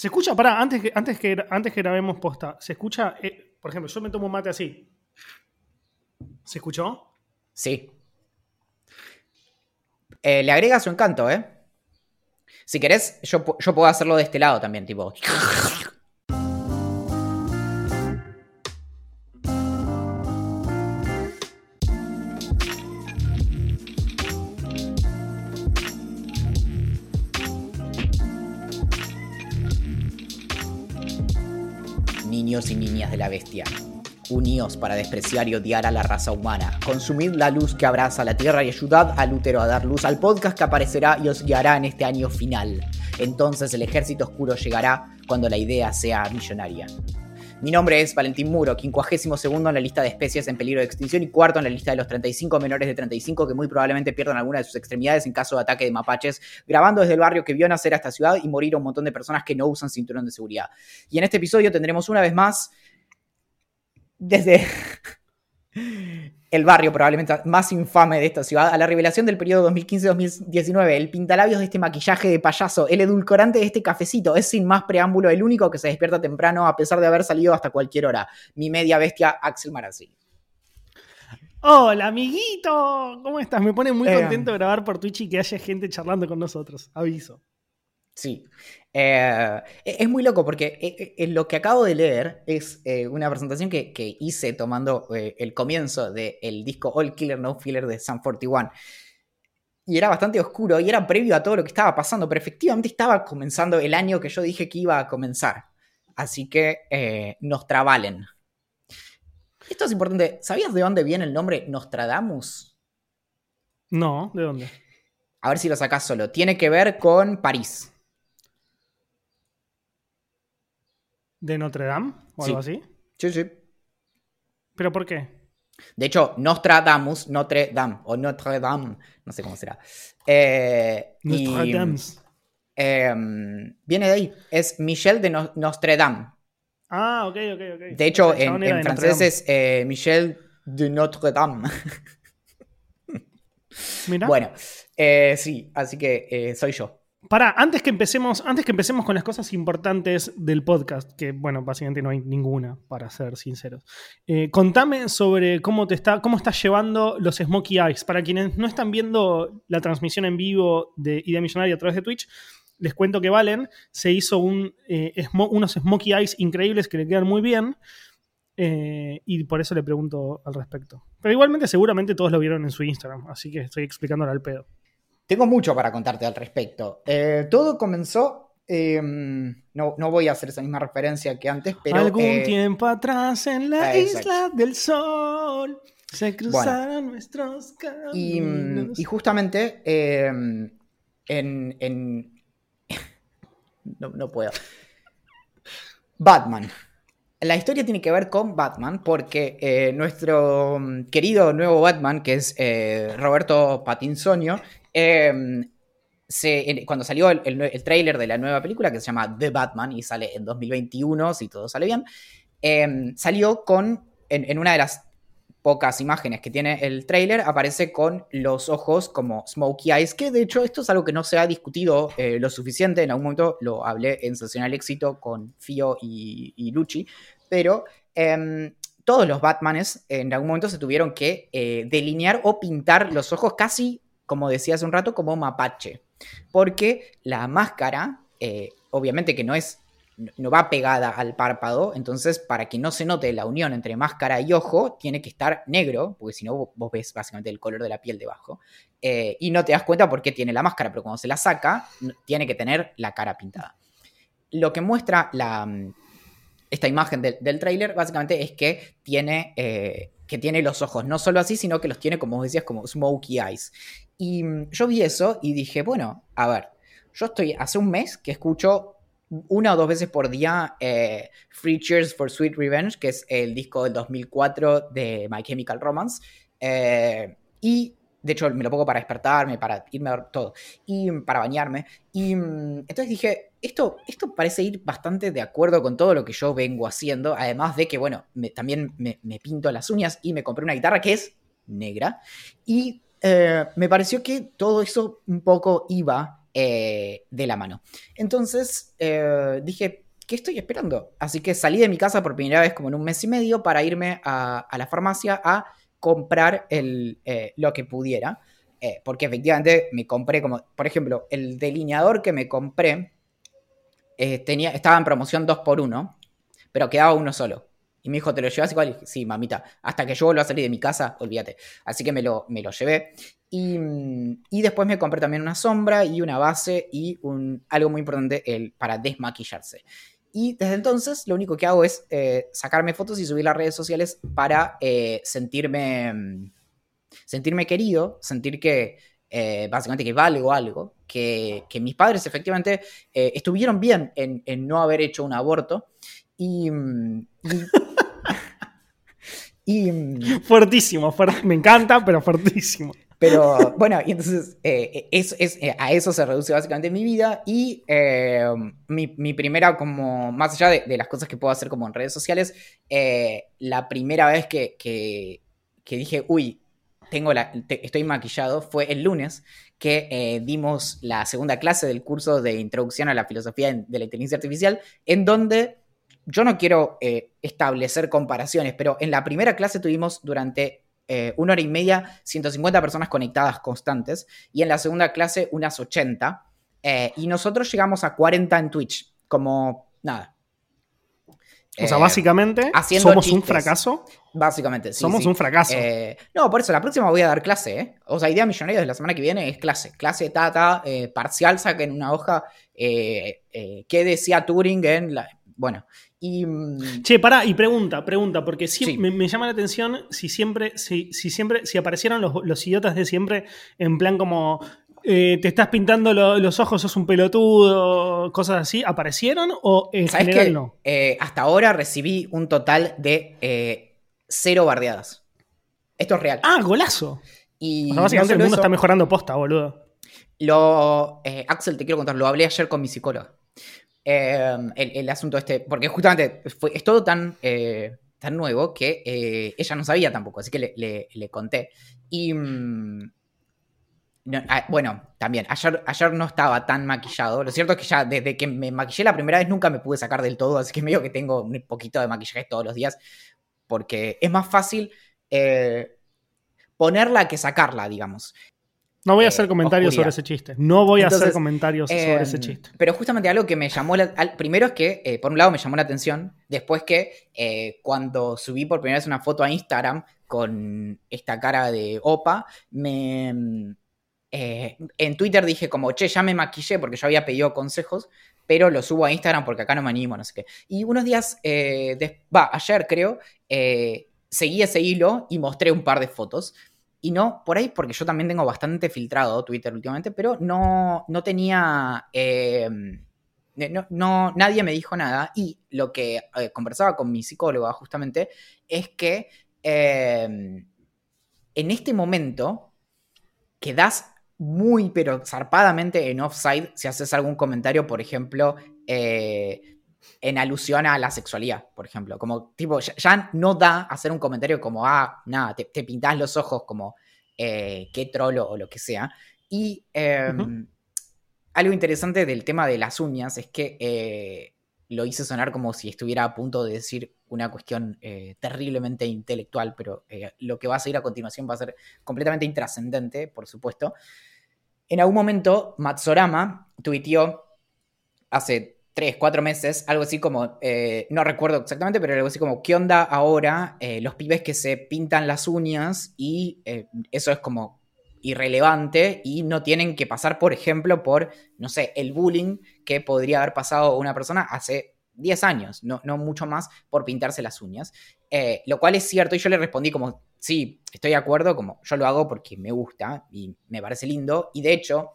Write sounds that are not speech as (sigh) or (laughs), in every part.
Se escucha, pará, antes que, antes que, antes que grabemos posta, se escucha, eh, por ejemplo, yo me tomo un mate así. ¿Se escuchó? Sí. Eh, le agrega su encanto, ¿eh? Si querés, yo, yo puedo hacerlo de este lado también, tipo. De la bestia. Uníos para despreciar y odiar a la raza humana. Consumid la luz que abraza la tierra y ayudad al útero a dar luz al podcast que aparecerá y os guiará en este año final. Entonces el ejército oscuro llegará cuando la idea sea millonaria. Mi nombre es Valentín Muro, 52 en la lista de especies en peligro de extinción y cuarto en la lista de los 35 menores de 35 que muy probablemente pierdan alguna de sus extremidades en caso de ataque de mapaches, grabando desde el barrio que vio nacer a esta ciudad y morir a un montón de personas que no usan cinturón de seguridad. Y en este episodio tendremos una vez más desde el barrio probablemente más infame de esta ciudad, a la revelación del periodo 2015-2019, el pintalabios de este maquillaje de payaso, el edulcorante de este cafecito, es sin más preámbulo el único que se despierta temprano a pesar de haber salido hasta cualquier hora, mi media bestia Axel Marazzi. Hola, amiguito. ¿Cómo estás? Me pone muy Eh. contento grabar por Twitch y que haya gente charlando con nosotros. Aviso. Sí. Eh, es muy loco porque eh, eh, lo que acabo de leer es una presentación que, que hice tomando el comienzo del disco All Killer No Filler de Sun 41. Y era bastante oscuro y era previo a todo lo que estaba pasando, pero efectivamente estaba comenzando el año que yo dije que iba a comenzar. Así que eh, nos trabalen. Esto es importante. ¿Sabías de dónde viene el nombre Nostradamus? No, ¿de dónde? A ver si lo sacás solo. Tiene que ver con París. ¿De Notre Dame o algo así? Sí, sí. ¿Pero por qué? De hecho, Nostradamus, Notre Dame, o Notre Dame, no sé cómo será. Eh, Notre Dame. eh, viene de ahí, es Michel de No- Notre Dame. Ah, ok, ok, ok. De hecho, en, de francés es eh, Michel de Notre Dame. Mirá. (laughs) bueno, eh, sí, así que eh, soy yo. Pará, antes que empecemos, antes que empecemos con las cosas importantes del podcast, que bueno, básicamente no hay ninguna, para ser sinceros. eh, contame sobre cómo te está, cómo estás llevando los Smokey Eyes. Para quienes no están viendo la transmisión en vivo de Idea Millonaria a través de Twitch, les cuento que Valen se hizo eh, unos Smokey Eyes increíbles que le quedan muy bien. eh, y por eso le pregunto al respecto. Pero igualmente, seguramente todos lo vieron en su Instagram, así que estoy explicándolo al pedo. Tengo mucho para contarte al respecto. Eh, todo comenzó, eh, no, no voy a hacer esa misma referencia que antes, pero... Algún eh, tiempo atrás en la isla del sol se cruzaron nuestros mm, caminos. y justamente eh, en, en- (laughs) no, no puedo. Batman. La historia tiene que ver con Batman porque eh, nuestro mm, querido nuevo Batman, que es eh, Roberto Patinsonio, en- cuando salió el, el, tráiler de la nueva película que se llama The Batman y sale en 2021, si todo sale bien, eh, salió con, en, una de las pocas imágenes que tiene el tráiler, aparece con los ojos como Smokey Eyes, que de hecho esto es algo que no se ha discutido eh, lo suficiente, en algún momento lo hablé en Sensacional Éxito con Fio y, y Lucci, pero em, todos los Batmanes en algún momento se tuvieron que eh, delinear o pintar los ojos casi, como decía hace un rato, como mapache, porque la máscara, eh, obviamente que no es no va pegada al párpado, entonces para que no se note la unión entre máscara y ojo, tiene que estar negro, porque si no vos- ves básicamente el color de la piel debajo, eh, y no te das cuenta por qué tiene la máscara, pero cuando se la saca, tiene que tener la cara pintada. Lo que muestra mm, esta imagen del, del tráiler básicamente es que tiene, eh, que tiene los ojos no solo así, sino que los tiene, como decías, como smokey eyes. Y mm, yo vi eso y dije, bueno, a ver, yo estoy hace un mes que escucho una o dos veces por día eh, Free Cheers for Sweet Revenge, que es el disco del 2004 de My Chemical Romance. Eh, y de hecho me lo pongo para despertarme, para irme a ver todo, y para bañarme. Y mm, entonces dije, esto, esto parece ir bastante de acuerdo con todo lo que yo vengo haciendo, además de que, bueno, también me, me pinto las uñas y me compré una guitarra que es negra. Y eh, me pareció que todo eso un poco iba de la mano. Entonces dije, ¿qué estoy esperando? Así que salí de mi casa por primera vez como en un mes y medio para irme a, la farmacia a comprar el, lo que pudiera. porque efectivamente me compré como, por ejemplo, el delineador que me compré tenía, estaba en promoción 2 por 1 pero quedaba uno solo. Y me dijo, ¿te lo llevas igual? Y sí, mamita, hasta que yo vuelva a salir de mi casa, olvídate. Así que me lo, me lo llevé. Y, y, después me compré también una sombra y una base y un, algo muy importante el, para desmaquillarse. Y desde entonces lo único que hago es eh, sacarme fotos y subir las redes sociales para eh, sentirme, sentirme querido, sentir que eh, básicamente que valgo algo, que, que mis padres efectivamente estuvieron bien en, en, no haber hecho un aborto y, y, (laughs) fuertísimo, me encanta, pero fuertísimo. Pero bueno, y entonces eh, es, eh, a eso se reduce básicamente mi vida y eh, mi, primera, como más allá de, las cosas que puedo hacer como en redes sociales, la primera vez que, que, dije, uy, tengo la, estoy maquillado fue el lunes que dimos la segunda clase del curso de introducción a la filosofía de la inteligencia artificial, en donde yo no quiero eh, establecer comparaciones, pero en la primera clase tuvimos durante eh, una hora y media 150 personas conectadas constantes y en la segunda clase unas 80. Eh, y nosotros llegamos a 40 en Twitch, como nada. O sea, básicamente, ¿somos un fracaso? Básicamente, sí. Somos un fracaso. no, por eso, la próxima voy a dar clase, ¿eh? O sea, idea millonaria de la semana que viene es clase. Clase tata, parcial, saquen una hoja. ¿Qué decía Turing en la. Bueno, y, mm, che, pará, y pregunta, pregunta, porque me, llama la atención si siempre, si, si siempre, si aparecieron los, idiotas de siempre en plan como eh, te estás pintando los ojos, sos un pelotudo, cosas así, ¿aparecieron o en general no? Eh, hasta ahora recibí un total de eh, cero bardeadas. Esto es real. Ah, golazo. Y básicamente el mundo está mejorando posta, boludo. Lo, Axel, te quiero contar, lo hablé ayer con mi psicóloga. Em, el, asunto este, porque justamente es todo tan, eh, tan nuevo que eh, ella no sabía tampoco, así que le, conté. Y mm, ah, bueno, también, ayer, ayer no estaba tan maquillado. Lo cierto es que ya desde que me maquillé la primera vez nunca me pude sacar del todo, así que medio que tengo un poquito de maquillaje todos los días, porque es más fácil eh, ponerla que sacarla, digamos. No voy a hacer eh, comentarios sobre ese chiste. No voy a hacer comentarios sobre ese em, chiste. Pero justamente algo que me llamó la, primero es que, eh, por un lado, me llamó la atención. Después que eh, cuando subí por primera vez una foto a Instagram con esta cara de opa, me. Em, en Twitter dije como, che, ya me maquillé porque yo había pedido consejos, pero lo subo a Instagram porque acá no me animo, no sé qué. Y unos días, va, ayer creo, seguí ese hilo y mostré un par de fotos. Y no, por ahí, porque yo también tengo bastante filtrado Twitter últimamente, pero no, no tenía. Em, no, nadie me dijo nada. Y lo que eh, conversaba con mi psicóloga justamente es que em, en este momento quedas muy, pero zarpadamente en offside si haces algún comentario, por ejemplo, eh, en alusión a la sexualidad, por ejemplo. Como, tipo, ya, no da hacer un comentario como, ah, nada, te, te pintás los ojos como, eh, qué trolo o lo que sea. Y em, algo interesante del tema de las uñas es que eh, lo hice sonar como si estuviera a punto de decir una cuestión eh, terriblemente intelectual, pero lo que va a seguir a continuación va a ser completamente intrascendente, por supuesto. En algún momento, Matsorama tuiteó hace tres, cuatro meses, algo así como, eh, no recuerdo exactamente, pero algo así como, ¿qué onda ahora eh, los pibes que se pintan las uñas y eh, eso es como irrelevante y no tienen que pasar, por ejemplo, por, no sé, el bullying que podría haber pasado una persona hace 10 años, no, no mucho más, por pintarse las uñas. lo cual es cierto y yo le respondí como, sí, estoy de acuerdo, como yo lo hago porque me gusta y me parece lindo y de hecho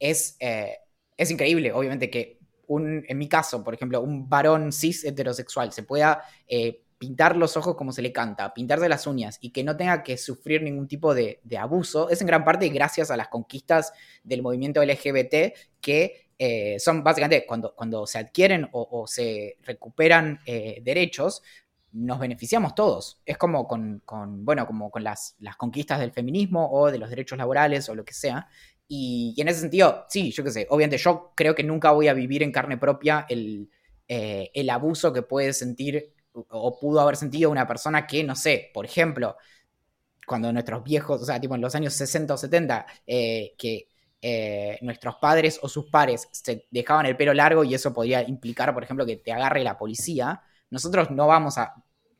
es, es increíble, obviamente, que en mi caso, por ejemplo, un varón cis heterosexual se pueda eh, pintar los ojos como se le canta, pintarse las uñas y que no tenga que sufrir ningún tipo de, abuso, es en gran parte gracias a las conquistas del movimiento LGBT que eh, son básicamente cuando, cuando se adquieren o, se recuperan eh, derechos, nos beneficiamos todos. Es como con, bueno, como con las, las, conquistas del feminismo o de los derechos laborales o lo que sea. Y, en ese sentido, sí, yo qué sé, obviamente yo creo que nunca voy a vivir en carne propia el, eh, el abuso que puede sentir o pudo haber sentido una persona que, no sé, por ejemplo, cuando nuestros viejos, o sea, tipo en los años 60 o 70, eh, que eh, nuestros padres o sus pares se dejaban el pelo largo y eso podía implicar, por ejemplo, que te agarre la policía, nosotros no vamos a,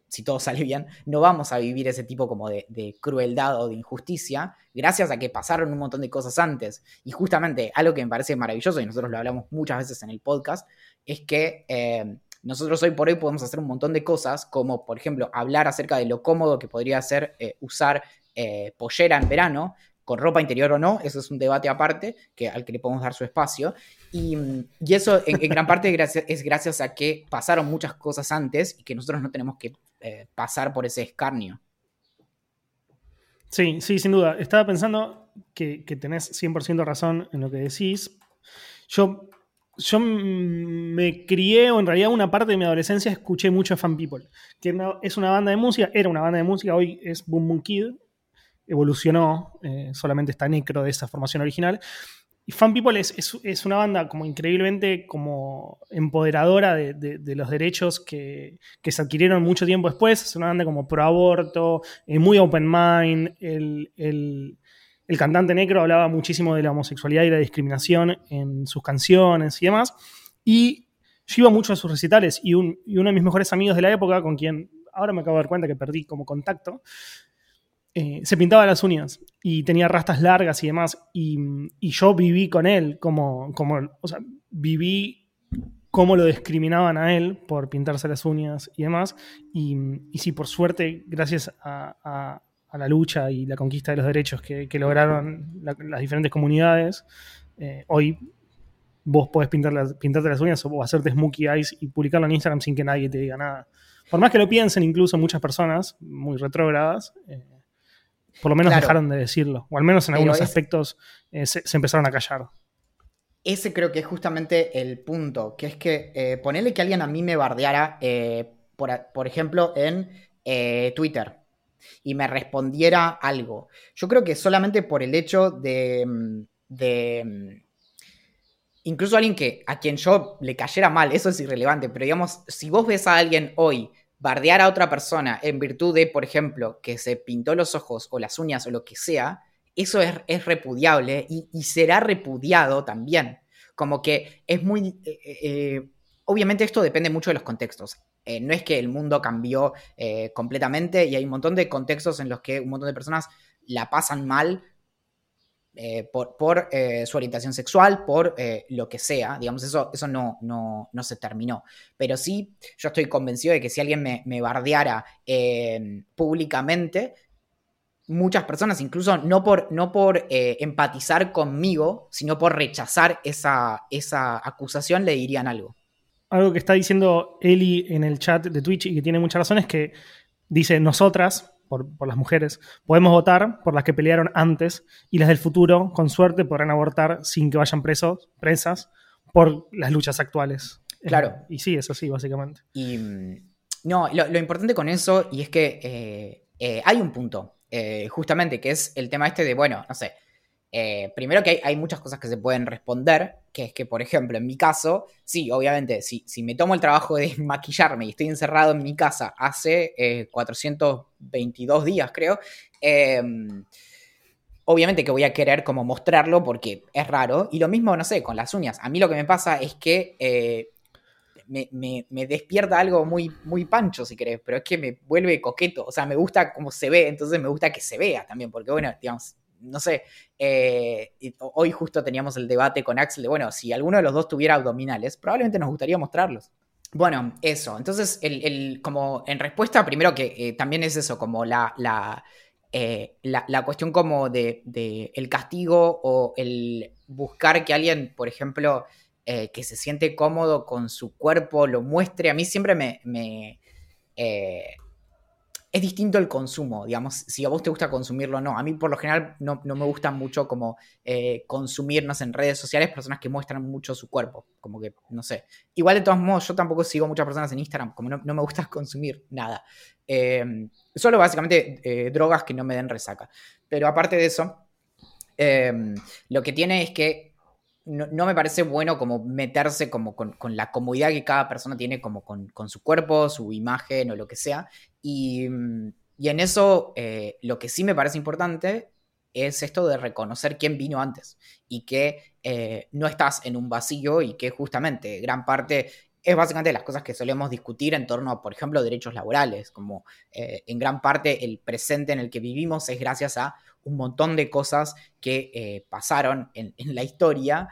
si todo (laughs) sale bien, no vamos a vivir ese tipo como de, crueldad o de injusticia, gracias a que pasaron un montón de cosas antes. Y justamente algo que me parece maravilloso, y nosotros lo hablamos muchas veces en el podcast, es que eh, nosotros hoy por hoy podemos hacer un montón de cosas, como por ejemplo hablar acerca de lo cómodo que podría ser eh, usar eh, pollera en verano, con ropa interior o no, eso es un debate aparte que, al que le podemos dar su espacio. Y, eso en, gran parte (laughs) es gracias a que pasaron muchas cosas antes y que nosotros no tenemos que eh, pasar por ese escarnio. Sí, sí, sin duda. Estaba pensando que, que tenés 100% razón en lo que decís. Yo yo me crié, o en realidad una parte de mi adolescencia escuché mucho Fan People, que es una banda de música, era una banda de música, hoy es Boom Boom Kid, evolucionó, eh, solamente está necro de esa formación original. Y Fan People es, una banda como increíblemente como empoderadora de, los derechos que, se adquirieron mucho tiempo después. Es una banda como pro aborto, eh, muy open mind. el, el cantante negro hablaba muchísimo de la homosexualidad y la discriminación en sus canciones y demás. Y yo iba mucho a sus recitales y, uno de mis mejores amigos de la época, con quien ahora me acabo de dar cuenta que perdí como contacto, eh, se pintaba las uñas y tenía rastas largas y demás. Y, yo viví con él, como, como, o sea, viví cómo lo discriminaban a él por pintarse las uñas y demás. Y, y sí, por suerte, gracias a, la lucha y la conquista de los derechos que, lograron las diferentes comunidades, eh, hoy vos podés pintar pintarte las uñas o hacerte smokey eyes y publicarlo en Instagram sin que nadie te diga nada. Por más que lo piensen incluso muchas personas muy retrógradas, eh, por lo menos dejaron de decirlo, o al menos en algunos aspectos eh, se, empezaron a callar. Ese creo que es justamente el punto, que es que ponerle que alguien a mí me bardeara, por, por, ejemplo, en Twitter y me respondiera algo. Yo creo que solamente por el hecho de, mm, de mm, incluso alguien que a quien yo le cayera mal, eso es irrelevante, pero digamos, si vos ves a alguien hoy bardear a otra persona en virtud de, por ejemplo, que se pintó los ojos o las uñas o lo que sea, eso es, repudiable y, será repudiado también. Como que es muy... Eh, eh, eh, obviamente esto depende mucho de los contextos. No es que el mundo cambió completamente y hay un montón de contextos en los que un montón de personas la pasan mal eh, por, su orientación sexual, por lo que sea. Digamos, eso, eso no, no, se terminó. Pero sí, yo estoy convencido de que si alguien me, bardeara públicamente, muchas personas, incluso no por, no por empatizar conmigo, sino por rechazar esa, esa acusación, le dirían algo algo que está diciendo Eli en el chat de Twitch y que tiene mucha razón es que dice nosotras, por, las mujeres, podemos votar por las que pelearon antes y las del futuro, con suerte, podrán abortar sin que vayan presos, presas por las luchas actuales. Claro. Eh, y sí, eso sí, básicamente. Y mm, no, lo, importante con eso, y es que eh, eh, hay un punto, justamente, que es el tema este de, bueno, no sé, eh, primero que hay, muchas cosas que se pueden responder, que es que, por ejemplo, en mi caso, sí, obviamente, si, si me tomo el trabajo de (laughs) maquillarme y estoy encerrado en mi casa hace 422 eh, días, creo, em, obviamente que voy a querer como mostrarlo porque es raro. Y lo mismo, no sé, con las uñas. A mí lo que me pasa es que eh, me, despierta algo muy, muy pancho, si querés, pero es que me vuelve coqueto. O sea, me gusta cómo se ve, entonces me gusta que se vea también, porque bueno, digamos, no sé, eh, hoy justo teníamos el debate con Axel de, bueno, si alguno de los dos tuviera abdominales, probablemente nos gustaría mostrarlos. Bueno, eso. Entonces, el, como en respuesta, primero que eh, también es eso, como la, la, eh, la, cuestión como de, el castigo o el buscar que alguien, por ejemplo, que se siente cómodo con su cuerpo, lo muestre. A mí siempre me es distinto el consumo, digamos, si a vos te gusta consumirlo o no. A mí por lo general no, me gusta mucho como eh, consumirnos en redes sociales personas que muestran mucho su cuerpo, como que, no sé. Igual de todos modos, yo tampoco sigo muchas personas en Instagram, como no, me gusta (laughs) consumir nada. Em, solo básicamente eh, drogas que no me den resaca. Pero aparte de eso, Em, lo que tiene es que no, me parece bueno como meterse como con, la comodidad que cada persona tiene como con, su cuerpo, su imagen o lo que sea. Y, en eso eh, lo que sí me parece importante es esto de reconocer quién vino antes y que eh, no estás en un vacío y que justamente gran parte es básicamente las cosas que solemos discutir en torno a, por ejemplo, derechos laborales, como eh, en gran parte el presente en el que vivimos es gracias a un montón de cosas que eh, pasaron en, la historia.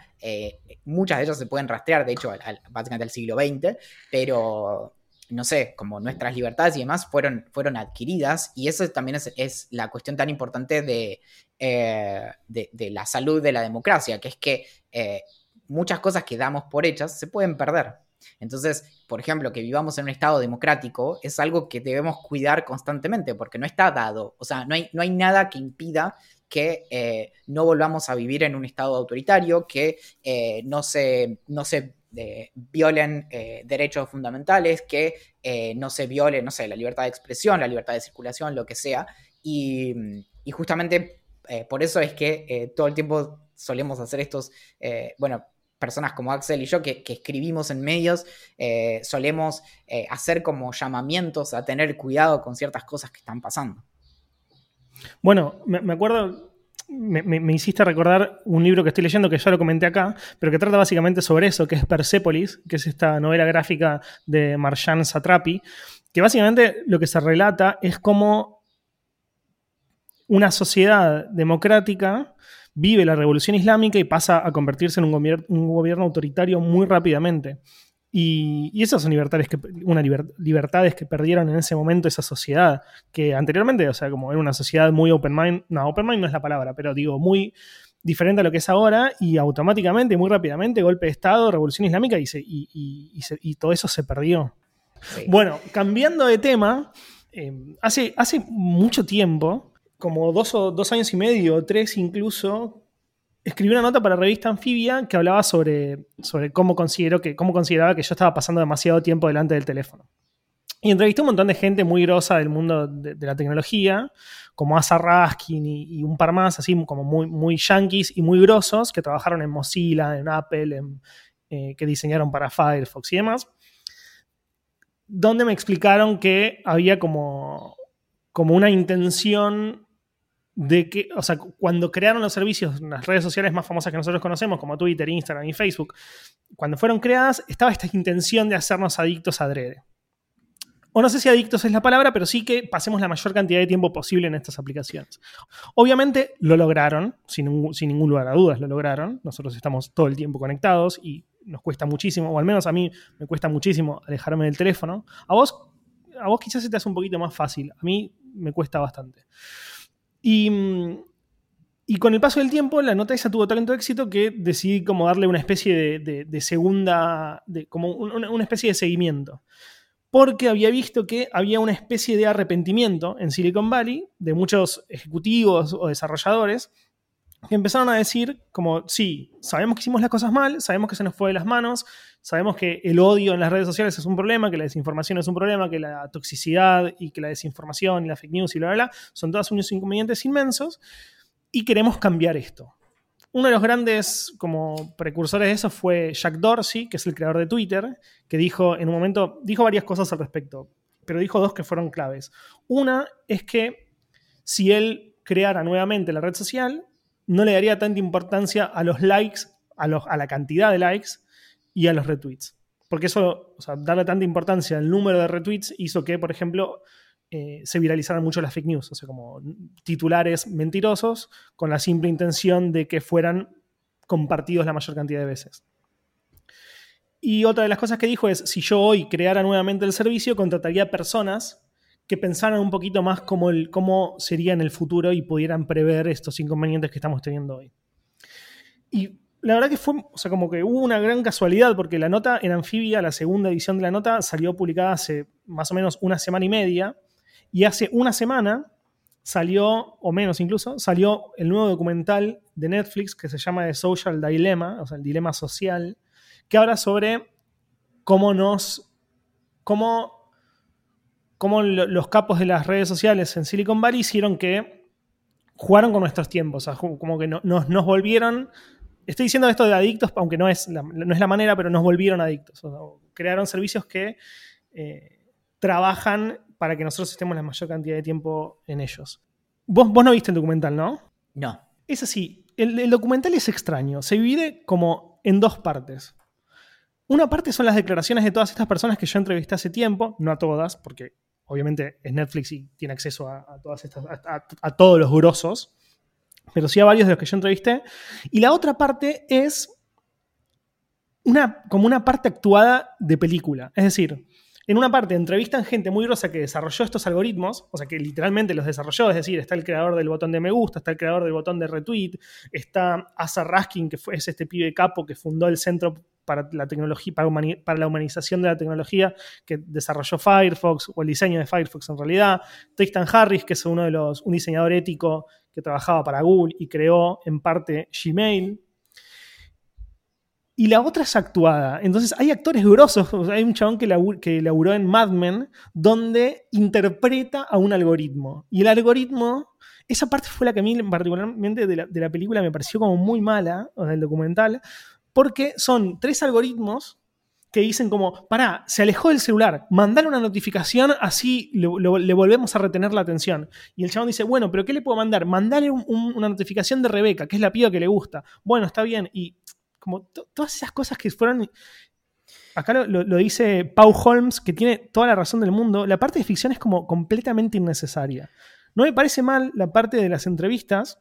muchas de ellas se pueden rastrear, de hecho, básicamente al siglo XX, pero no sé, como nuestras libertades y demás fueron, fueron adquiridas y eso también es, la cuestión tan importante eh, de, la salud de la democracia, que es que eh, muchas cosas que damos por hechas se pueden perder. Entonces, por ejemplo, que vivamos en un Estado democrático es algo que debemos cuidar constantemente porque no está dado, o sea, no hay, no hay nada que impida que eh, no volvamos a vivir en un Estado autoritario, que no, se, no se violen eh, derechos fundamentales, que eh, no se viole, no sé, la libertad de expresión, la libertad de circulación, lo que sea. Y, justamente eh, por eso es que todo el tiempo solemos hacer estos, bueno, personas como Axel y yo que, escribimos en medios, solemos hacer como llamamientos a tener cuidado con ciertas cosas que están pasando. Bueno, me acuerdo, me, hiciste recordar un libro que estoy leyendo que ya lo comenté acá, pero que trata básicamente sobre eso, que es Persepolis, que es esta novela gráfica de Marjan Satrapi, que básicamente lo que se relata es cómo una sociedad democrática vive la revolución islámica y pasa a convertirse en un, un gobierno autoritario muy rápidamente. Y, esas son libertades que, una libertades que perdieron en ese momento esa sociedad, que anteriormente, o sea, como era una sociedad muy open mind, no, open mind no es la palabra, pero digo, muy diferente a lo que es ahora, y automáticamente, muy rápidamente, golpe de Estado, revolución islámica, y, y, todo eso se perdió. Bueno, cambiando de tema, eh, hace, hace mucho tiempo, como dos, o, dos años y medio, tres incluso, escribí una nota para la revista Anfibia que hablaba sobre, sobre cómo, considero que, cómo consideraba que yo estaba pasando demasiado tiempo delante del teléfono. Y entrevisté un montón de gente muy grosa del mundo de, la tecnología, como Asa Raskin y, un par más, así como muy, muy yankees y muy grosos, que trabajaron en Mozilla, en Apple, eh, que diseñaron para Firefox y demás, donde me explicaron que había como, como una intención de que, o sea, cuando crearon los servicios, las redes sociales más famosas que nosotros conocemos, como Twitter, Instagram y Facebook, cuando fueron creadas, estaba esta intención de hacernos adictos a adrede. O no sé si adictos es la palabra, pero sí que pasemos la mayor cantidad de tiempo posible en estas aplicaciones. Obviamente lo lograron, sin, ningún lugar a dudas lo lograron. Nosotros estamos todo el tiempo conectados y nos cuesta muchísimo, o al menos a mí me cuesta muchísimo alejarme del teléfono. A vos, a vos quizás se te hace un poquito más fácil, a mí me cuesta bastante. Y, con el paso del tiempo, la nota esa tuvo tanto éxito que decidí como darle una especie de, segunda, como una, especie de seguimiento. Porque había visto que había una especie de arrepentimiento en Silicon Valley de muchos ejecutivos o desarrolladores que empezaron a decir como, sí, sabemos que hicimos las cosas mal, sabemos que se nos fue de las manos, sabemos que el odio en las redes sociales es un problema, que la desinformación es un problema, que la toxicidad y que la desinformación y la fake news y bla, bla, bla, son todos unos inconvenientes inmensos y queremos cambiar esto. Uno de los grandes como precursores de eso fue Jack Dorsey, que es el creador de Twitter, que dijo en un momento, dijo varias cosas al respecto, pero dijo dos que fueron claves. Una es que si él creara nuevamente la red social, no le daría tanta importancia a los likes, a, los, a la cantidad de likes y a los retweets. Porque eso, o sea, darle tanta importancia al número de retweets hizo que, por ejemplo, eh, se viralizaran mucho las fake news, o sea, como titulares mentirosos con la simple intención de que fueran compartidos la mayor cantidad de veces. Y otra de las cosas que dijo es, si yo hoy creara nuevamente el servicio, contrataría personas que pensaran un poquito más cómo, el, cómo sería en el futuro y pudieran prever estos inconvenientes que estamos teniendo hoy. Y la verdad que fue, o sea, como que hubo una gran casualidad, porque la nota en Anfibia, la segunda edición de la nota, salió publicada hace más o menos una semana y media, y hace una semana salió, o menos incluso, salió el nuevo documental de Netflix que se llama The Social Dilemma, o sea, el dilema social, que habla sobre cómo nos, cómo cómo los capos de las redes sociales en Silicon Valley hicieron que jugaron con nuestros tiempos, o sea, como que nos, nos volvieron estoy diciendo esto de adictos, aunque no es la, no es la manera, pero nos volvieron adictos. crearon servicios que eh, trabajan para que nosotros estemos la mayor cantidad de tiempo en ellos. Vos, vos no viste el documental, ¿no? No. Es así. El, documental es extraño. Se divide como en dos partes. Una parte son las declaraciones de todas estas personas que yo entrevisté hace tiempo, no a todas, porque obviamente es Netflix y tiene acceso a, todas estas, a todos los grosos pero sí a varios de los que yo entrevisté. Y la otra parte es una, como una parte actuada de película. Es decir, en una parte entrevistan gente muy grosa que desarrolló estos algoritmos, o sea, que literalmente los desarrolló, es decir, está el creador del botón de me gusta, está el creador del botón de retweet, está Asa Raskin, que fue, es este pibe capo que fundó el Centro para la tecnología, para, la humanización de la tecnología que desarrolló Firefox, o el diseño de Firefox en realidad, Tristan Harris, que es uno de los, un diseñador ético que trabajaba para Google y creó en parte Gmail. Y la otra es actuada. Entonces hay actores grosos. hay un chabón que, que laburó en Mad Men donde interpreta a un algoritmo. Y el algoritmo, esa parte fue la que a mí particularmente de la, de la película me pareció como muy mala, o del documental, porque son tres algoritmos que dicen como, pará, se alejó del celular, mandale una notificación, así le, volvemos a retener la atención. Y el chabón dice, bueno, pero ¿qué le puedo mandar? Mandale una notificación de Rebeca, que es la piba que le gusta. Bueno, está bien. Y como todas esas cosas que fueron... Acá lo, dice Pau Holmes, que tiene toda la razón del mundo. La parte de ficción es como completamente innecesaria. No me parece mal la parte de las entrevistas,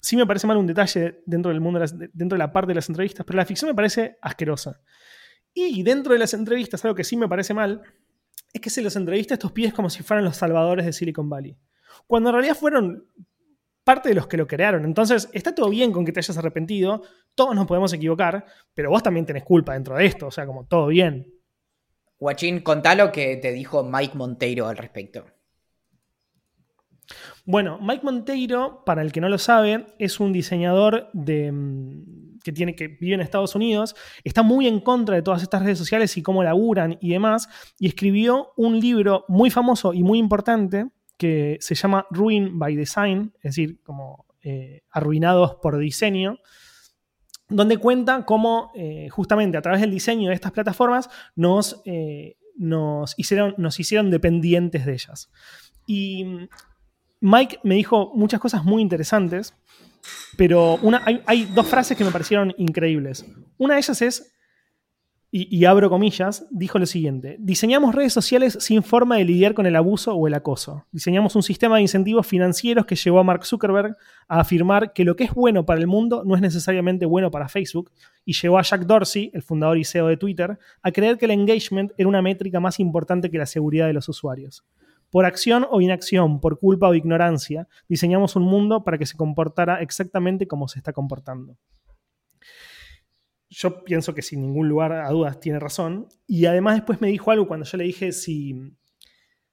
sí me parece mal un detalle dentro del mundo, dentro de la parte de las entrevistas, pero la ficción me parece asquerosa. Y dentro de las entrevistas, algo que sí me parece mal, es que se los entrevista a estos pibes como si fueran los salvadores de Silicon Valley. Cuando en realidad fueron parte de los que lo crearon. Entonces, está todo bien con que te hayas arrepentido, todos nos podemos equivocar, pero vos también tenés culpa dentro de esto, o sea, como todo bien. Guachín, contá lo que te dijo Mike Monteiro al respecto. Bueno, Mike Monteiro, para el que no lo sabe, es un diseñador mm, que, tiene, que vive en Estados Unidos, está muy en contra de todas estas redes sociales y cómo laburan y demás, y escribió un libro muy famoso y muy importante que se llama Ruin by Design, es decir, como eh, arruinados por diseño, donde cuenta cómo eh, justamente a través del diseño de estas plataformas nos, eh, nos, hicieron, nos hicieron dependientes de ellas. Y Mike me dijo muchas cosas muy interesantes, pero hay, dos frases que me parecieron increíbles. Una de ellas es, y, abro comillas, dijo lo siguiente, diseñamos redes sociales sin forma de lidiar con el abuso o el acoso. Diseñamos un sistema de incentivos financieros que llevó a Mark Zuckerberg a afirmar que lo que es bueno para el mundo no es necesariamente bueno para Facebook, y llevó a Jack Dorsey, el fundador y CEO de Twitter, a creer que el engagement era una métrica más importante que la seguridad de los usuarios. Por acción o inacción, por culpa o ignorancia, diseñamos un mundo para que se comportara exactamente como se está comportando. Yo pienso que sin ningún lugar a dudas tiene razón. Y además después me dijo algo cuando yo le dije si,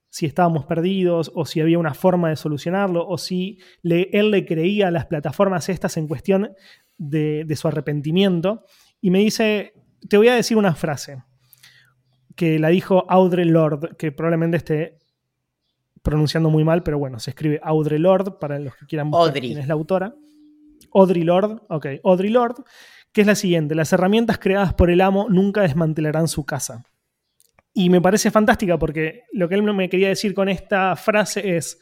si estábamos perdidos o si había una forma de solucionarlo o si él le creía a las plataformas estas en cuestión de, de su arrepentimiento. Y me dice, te voy a decir una frase que la dijo Audre Lorde, que probablemente esté pronunciando muy mal, pero bueno, se escribe Audre Lorde para los que quieran buscar quién es la autora. Audre Lorde, ok, Audre Lorde, que es la siguiente, las herramientas creadas por el amo nunca desmantelarán su casa. Y me parece fantástica porque lo que él me quería decir con esta frase es,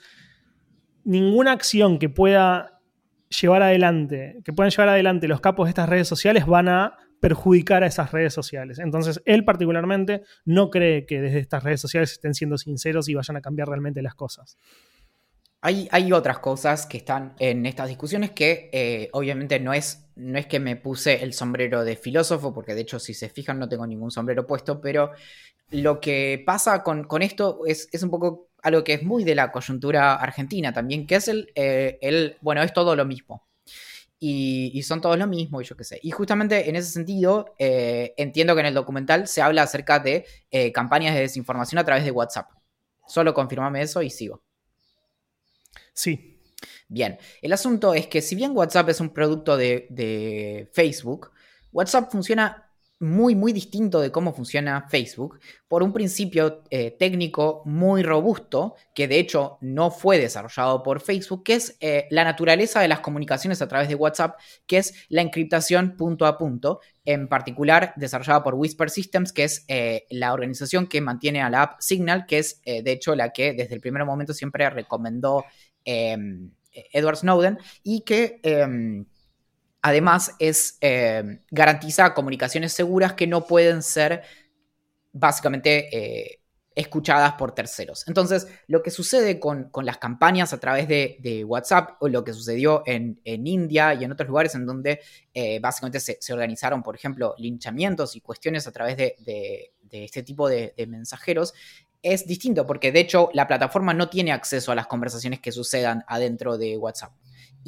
ninguna acción que pueda llevar adelante, que puedan llevar adelante los capos de estas redes sociales van a perjudicar a esas redes sociales. Entonces, él particularmente no cree que desde estas redes sociales estén siendo sinceros y vayan a cambiar realmente las cosas. Hay, hay otras cosas que están en estas discusiones que eh, obviamente no es, no es que me puse el sombrero de filósofo, porque de hecho si se fijan no tengo ningún sombrero puesto, pero lo que pasa con, esto es, es, un poco algo que es muy de la coyuntura argentina también, que es el, eh, el bueno, es todo lo mismo y, son todos lo mismo y yo qué sé. Y justamente en ese sentido, eh, entiendo que en el documental se habla acerca de eh, campañas de desinformación a través de WhatsApp. Solo confirmame eso y sigo. Sí. Bien, el asunto es que si bien WhatsApp es un producto de, de Facebook, WhatsApp funciona muy, muy distinto de cómo funciona Facebook. Por un principio eh, técnico muy robusto, que de hecho no fue desarrollado por Facebook, que es eh, la naturaleza de las comunicaciones a través de WhatsApp, que es la encriptación punto a punto, en particular desarrollada por Whisper Systems, que es eh, la organización que mantiene a la app Signal, que es de hecho la que desde el primer momento siempre recomendó em, Edward Snowden y que em, Además, es, eh, garantiza comunicaciones seguras que no pueden ser básicamente eh, escuchadas por terceros. Entonces, lo que sucede con, las campañas a través de, WhatsApp o lo que sucedió en, India y en otros lugares en donde eh, básicamente se, organizaron, por ejemplo, linchamientos y cuestiones a través de, este tipo de, mensajeros, es distinto porque de hecho la plataforma no tiene acceso a las conversaciones que sucedan adentro de WhatsApp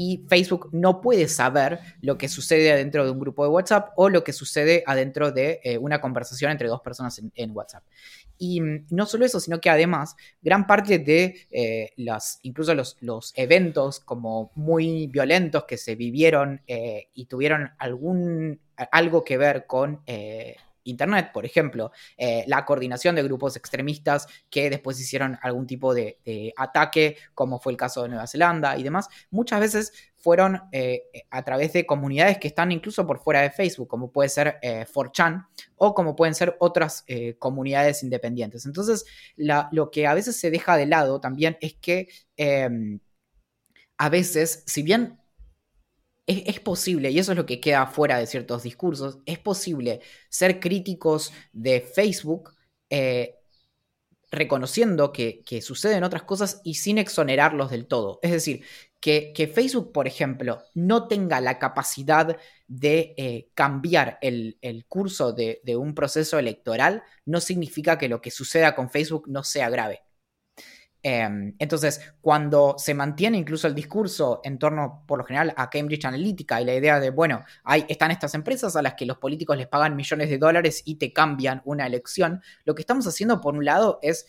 y Facebook no puede saber lo que sucede adentro de un grupo de WhatsApp o lo que sucede adentro de eh, una conversación entre dos personas en, WhatsApp. Y mm, no solo eso, sino que además gran parte de eh, las, incluso los, los, eventos como muy violentos que se vivieron eh, y tuvieron algún, algo que ver con Internet, por ejemplo, eh, la coordinación de grupos extremistas que después hicieron algún tipo de, ataque, como fue el caso de Nueva Zelanda y demás, muchas veces fueron eh, a través de comunidades que están incluso por fuera de Facebook, como puede ser 4chan eh, o como pueden ser otras comunidades independientes. Entonces, lo que a veces se deja de lado también es que em, a veces, si bien es, posible, y eso es lo que queda fuera de ciertos discursos, es posible ser críticos de Facebook eh, reconociendo que, suceden otras cosas y sin exonerarlos del todo. Es decir, que, Facebook, por ejemplo, no tenga la capacidad de eh, cambiar el, curso de, un proceso electoral, no significa que lo que suceda con Facebook no sea grave. Em, entonces, cuando se mantiene incluso el discurso en torno, por lo general, a Cambridge Analytica y la idea de, bueno, hay, están estas empresas a las que los políticos les pagan millones de dólares y te cambian una elección, lo que estamos haciendo, por un lado, es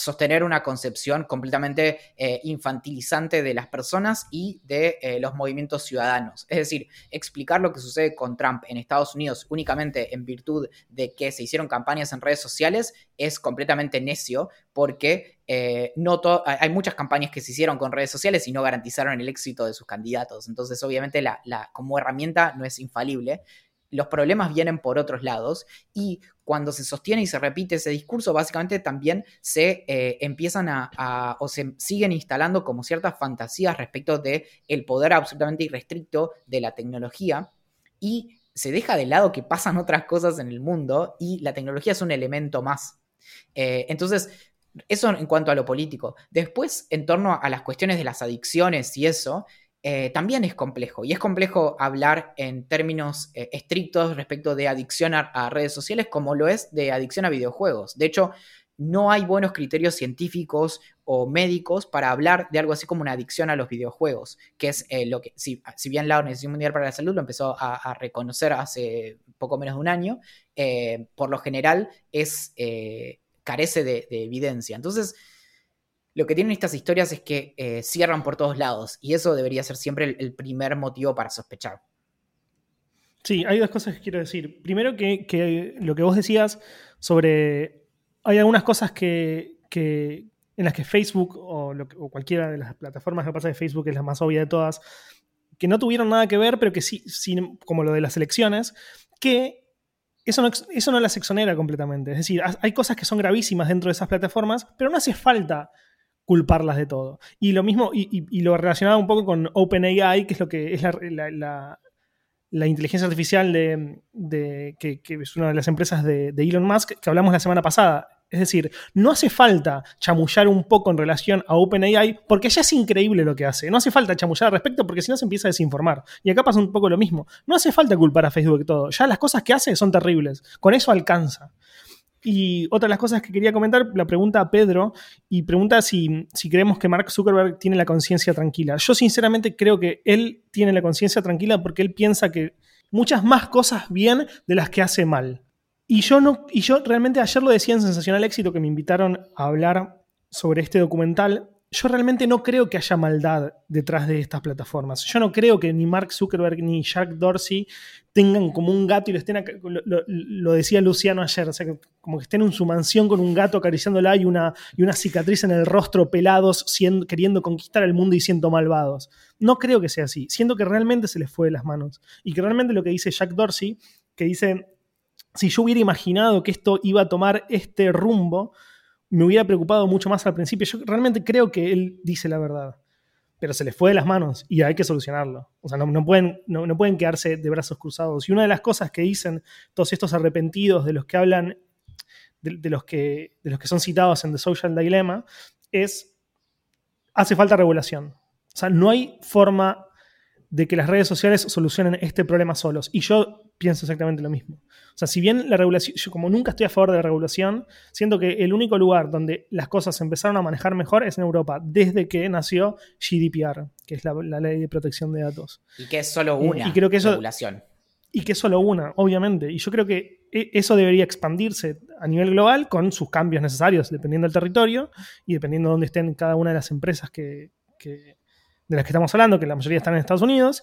sostener una concepción completamente eh, infantilizante de las personas y de eh, los movimientos ciudadanos. Es decir, explicar lo que sucede con Trump en Estados Unidos únicamente en virtud de que se hicieron campañas en redes sociales es completamente necio porque eh, no hay muchas campañas que se hicieron con redes sociales y no garantizaron el éxito de sus candidatos. Entonces, obviamente, la, como herramienta no es infalible los problemas vienen por otros lados y cuando se sostiene y se repite ese discurso, básicamente también se eh, empiezan a, o se siguen instalando como ciertas fantasías respecto de el poder absolutamente irrestricto de la tecnología y se deja de lado que pasan otras cosas en el mundo y la tecnología es un elemento más. Eh, entonces, eso en cuanto a lo político. Después, en torno a las cuestiones de las adicciones y eso, eh, también es complejo. Y es complejo hablar en términos eh, estrictos respecto de adicción a, redes sociales como lo es de adicción a videojuegos. De hecho, no hay buenos criterios científicos o médicos para hablar de algo así como una adicción a los videojuegos, que es eh, lo que, si, bien la Organización Mundial para la Salud lo empezó a, reconocer hace poco menos de un año, por lo general es, carece de evidencia. Entonces, lo que tienen estas historias es que eh, cierran por todos lados y eso debería ser siempre el, primer motivo para sospechar. Sí, hay dos cosas que quiero decir. Primero que, lo que vos decías sobre... Hay algunas cosas que, en las que Facebook o, cualquiera de las plataformas que pasa de Facebook es la más obvia de todas, que no tuvieron nada que ver, pero que sí, como lo de las elecciones, que eso eso no las exonera completamente. Es decir, hay cosas que son gravísimas dentro de esas plataformas, pero no hace falta culparlas de todo. Y lo mismo, y, lo relacionaba un poco con OpenAI, que es lo que es la, inteligencia artificial de, que, es una de las empresas de, Elon Musk que hablamos la semana pasada. Es decir, no hace falta chamullar un poco en relación a OpenAI porque ya es increíble lo que hace. No hace falta chamullar al respecto porque si no se empieza a desinformar. Y acá pasa un poco lo mismo. No hace falta culpar a Facebook de todo. Ya las cosas que hace son terribles. Con eso alcanza. Y otra de las cosas que quería comentar, la pregunta a Pedro, y pregunta si, si creemos que Mark Zuckerberg tiene la conciencia tranquila. Yo sinceramente creo que él tiene la conciencia tranquila porque él piensa que muchas más cosas bien de las que hace mal. Y yo, no, y yo realmente ayer lo decía en Sensacional Éxito que me invitaron a hablar sobre este documental yo realmente no creo que haya maldad detrás de estas plataformas. Yo no creo que ni Mark Zuckerberg ni Jack Dorsey tengan como un gato y lo estén, lo, decía Luciano ayer, o sea, como que estén en su mansión con un gato acariciándola y una, y una cicatriz en el rostro, pelados, queriendo conquistar el mundo y siendo malvados. No creo que sea así. Siento que realmente se les fue de las manos. Y que realmente lo que dice Jack Dorsey, que dice, si yo hubiera imaginado que esto iba a tomar este rumbo, me hubiera preocupado mucho más al principio. Yo realmente creo que él dice la verdad, pero se les fue de las manos y hay que solucionarlo. O sea, no, pueden, no, pueden quedarse de brazos cruzados. Y una de las cosas que dicen todos estos arrepentidos de los que hablan, de, los, que, de los que son citados en The Social Dilemma, es, hace falta regulación. O sea, no hay forma de que las redes sociales solucionen este problema solos. Y yo pienso exactamente lo mismo. O sea, si bien la regulación, yo como nunca estoy a favor de la regulación, siento que el único lugar donde las cosas se empezaron a manejar mejor es en Europa, desde que nació GDPR, que es la, ley de protección de datos. Y que es solo una y creo que eso, regulación. Y que es solo una, obviamente. Y yo creo que e, eso debería expandirse a nivel global con sus cambios necesarios, dependiendo del territorio y dependiendo de dónde estén cada una de las empresas que, de las que estamos hablando, que la mayoría están en Estados Unidos.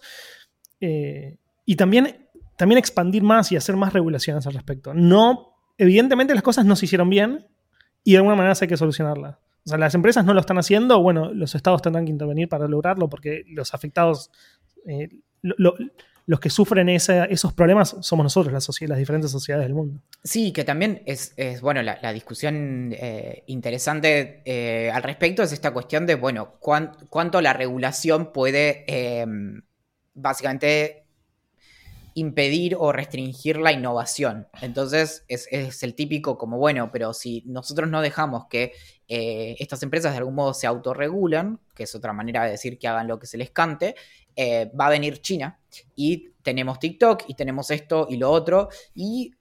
Eh, y también también expandir más y hacer más regulaciones al respecto. No, evidentemente las cosas no se hicieron bien y de alguna manera hay que solucionarlas. O sea, las empresas no lo están haciendo, bueno, los estados tendrán que intervenir para lograrlo porque los afectados, eh, los que sufren esos problemas somos nosotros, las, las, diferentes sociedades del mundo. Sí, que también es, bueno, la, discusión eh, interesante eh, al respecto es esta cuestión de, bueno, cuánto la regulación puede básicamente impedir o restringir la innovación. Entonces es, el típico como, bueno, pero si nosotros no dejamos que eh, estas empresas de algún modo se autorregulan, que es otra manera de decir que hagan lo que se les cante, eh, va a venir China y tenemos TikTok y tenemos esto y lo otro y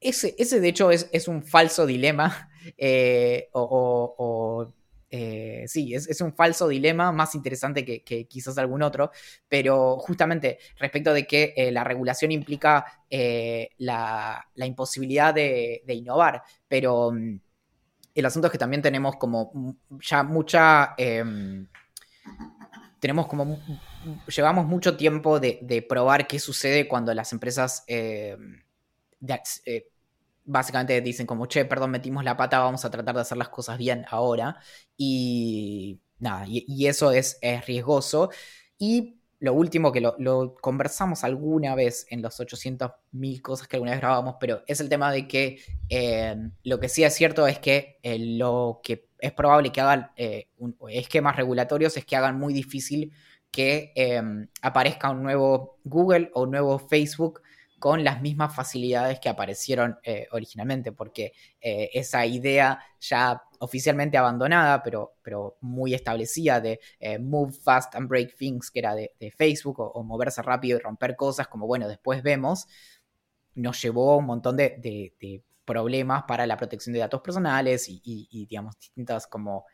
ese, ese de hecho es, es un falso dilema (laughs) eh, o eh, sí, es, un falso dilema más interesante que, quizás algún otro, pero justamente respecto de que eh, la regulación implica eh, la, imposibilidad de, innovar, pero mm, el asunto es que también tenemos como ya mucha... Em, tenemos como... Llevamos mucho tiempo de, probar qué sucede cuando las empresas em, básicamente dicen como, che, perdón, metimos la pata, vamos a tratar de hacer las cosas bien ahora. Y nada, y, eso es, es, riesgoso. Y lo último que lo, conversamos alguna vez en los 800.000 cosas que alguna vez grabamos, pero es el tema de que eh, lo que sí es cierto es que eh, lo que es probable que hagan eh, esquemas regulatorios es que hagan muy difícil que aparezca un nuevo Google o un nuevo Facebook con las mismas facilidades que aparecieron eh, originalmente, porque eh, esa idea ya oficialmente abandonada, pero, pero muy establecida de eh, move fast and break things, que era de, Facebook, o, moverse rápido y romper cosas, como bueno, después vemos, nos llevó a un montón de, problemas para la protección de datos personales y, digamos, distintas como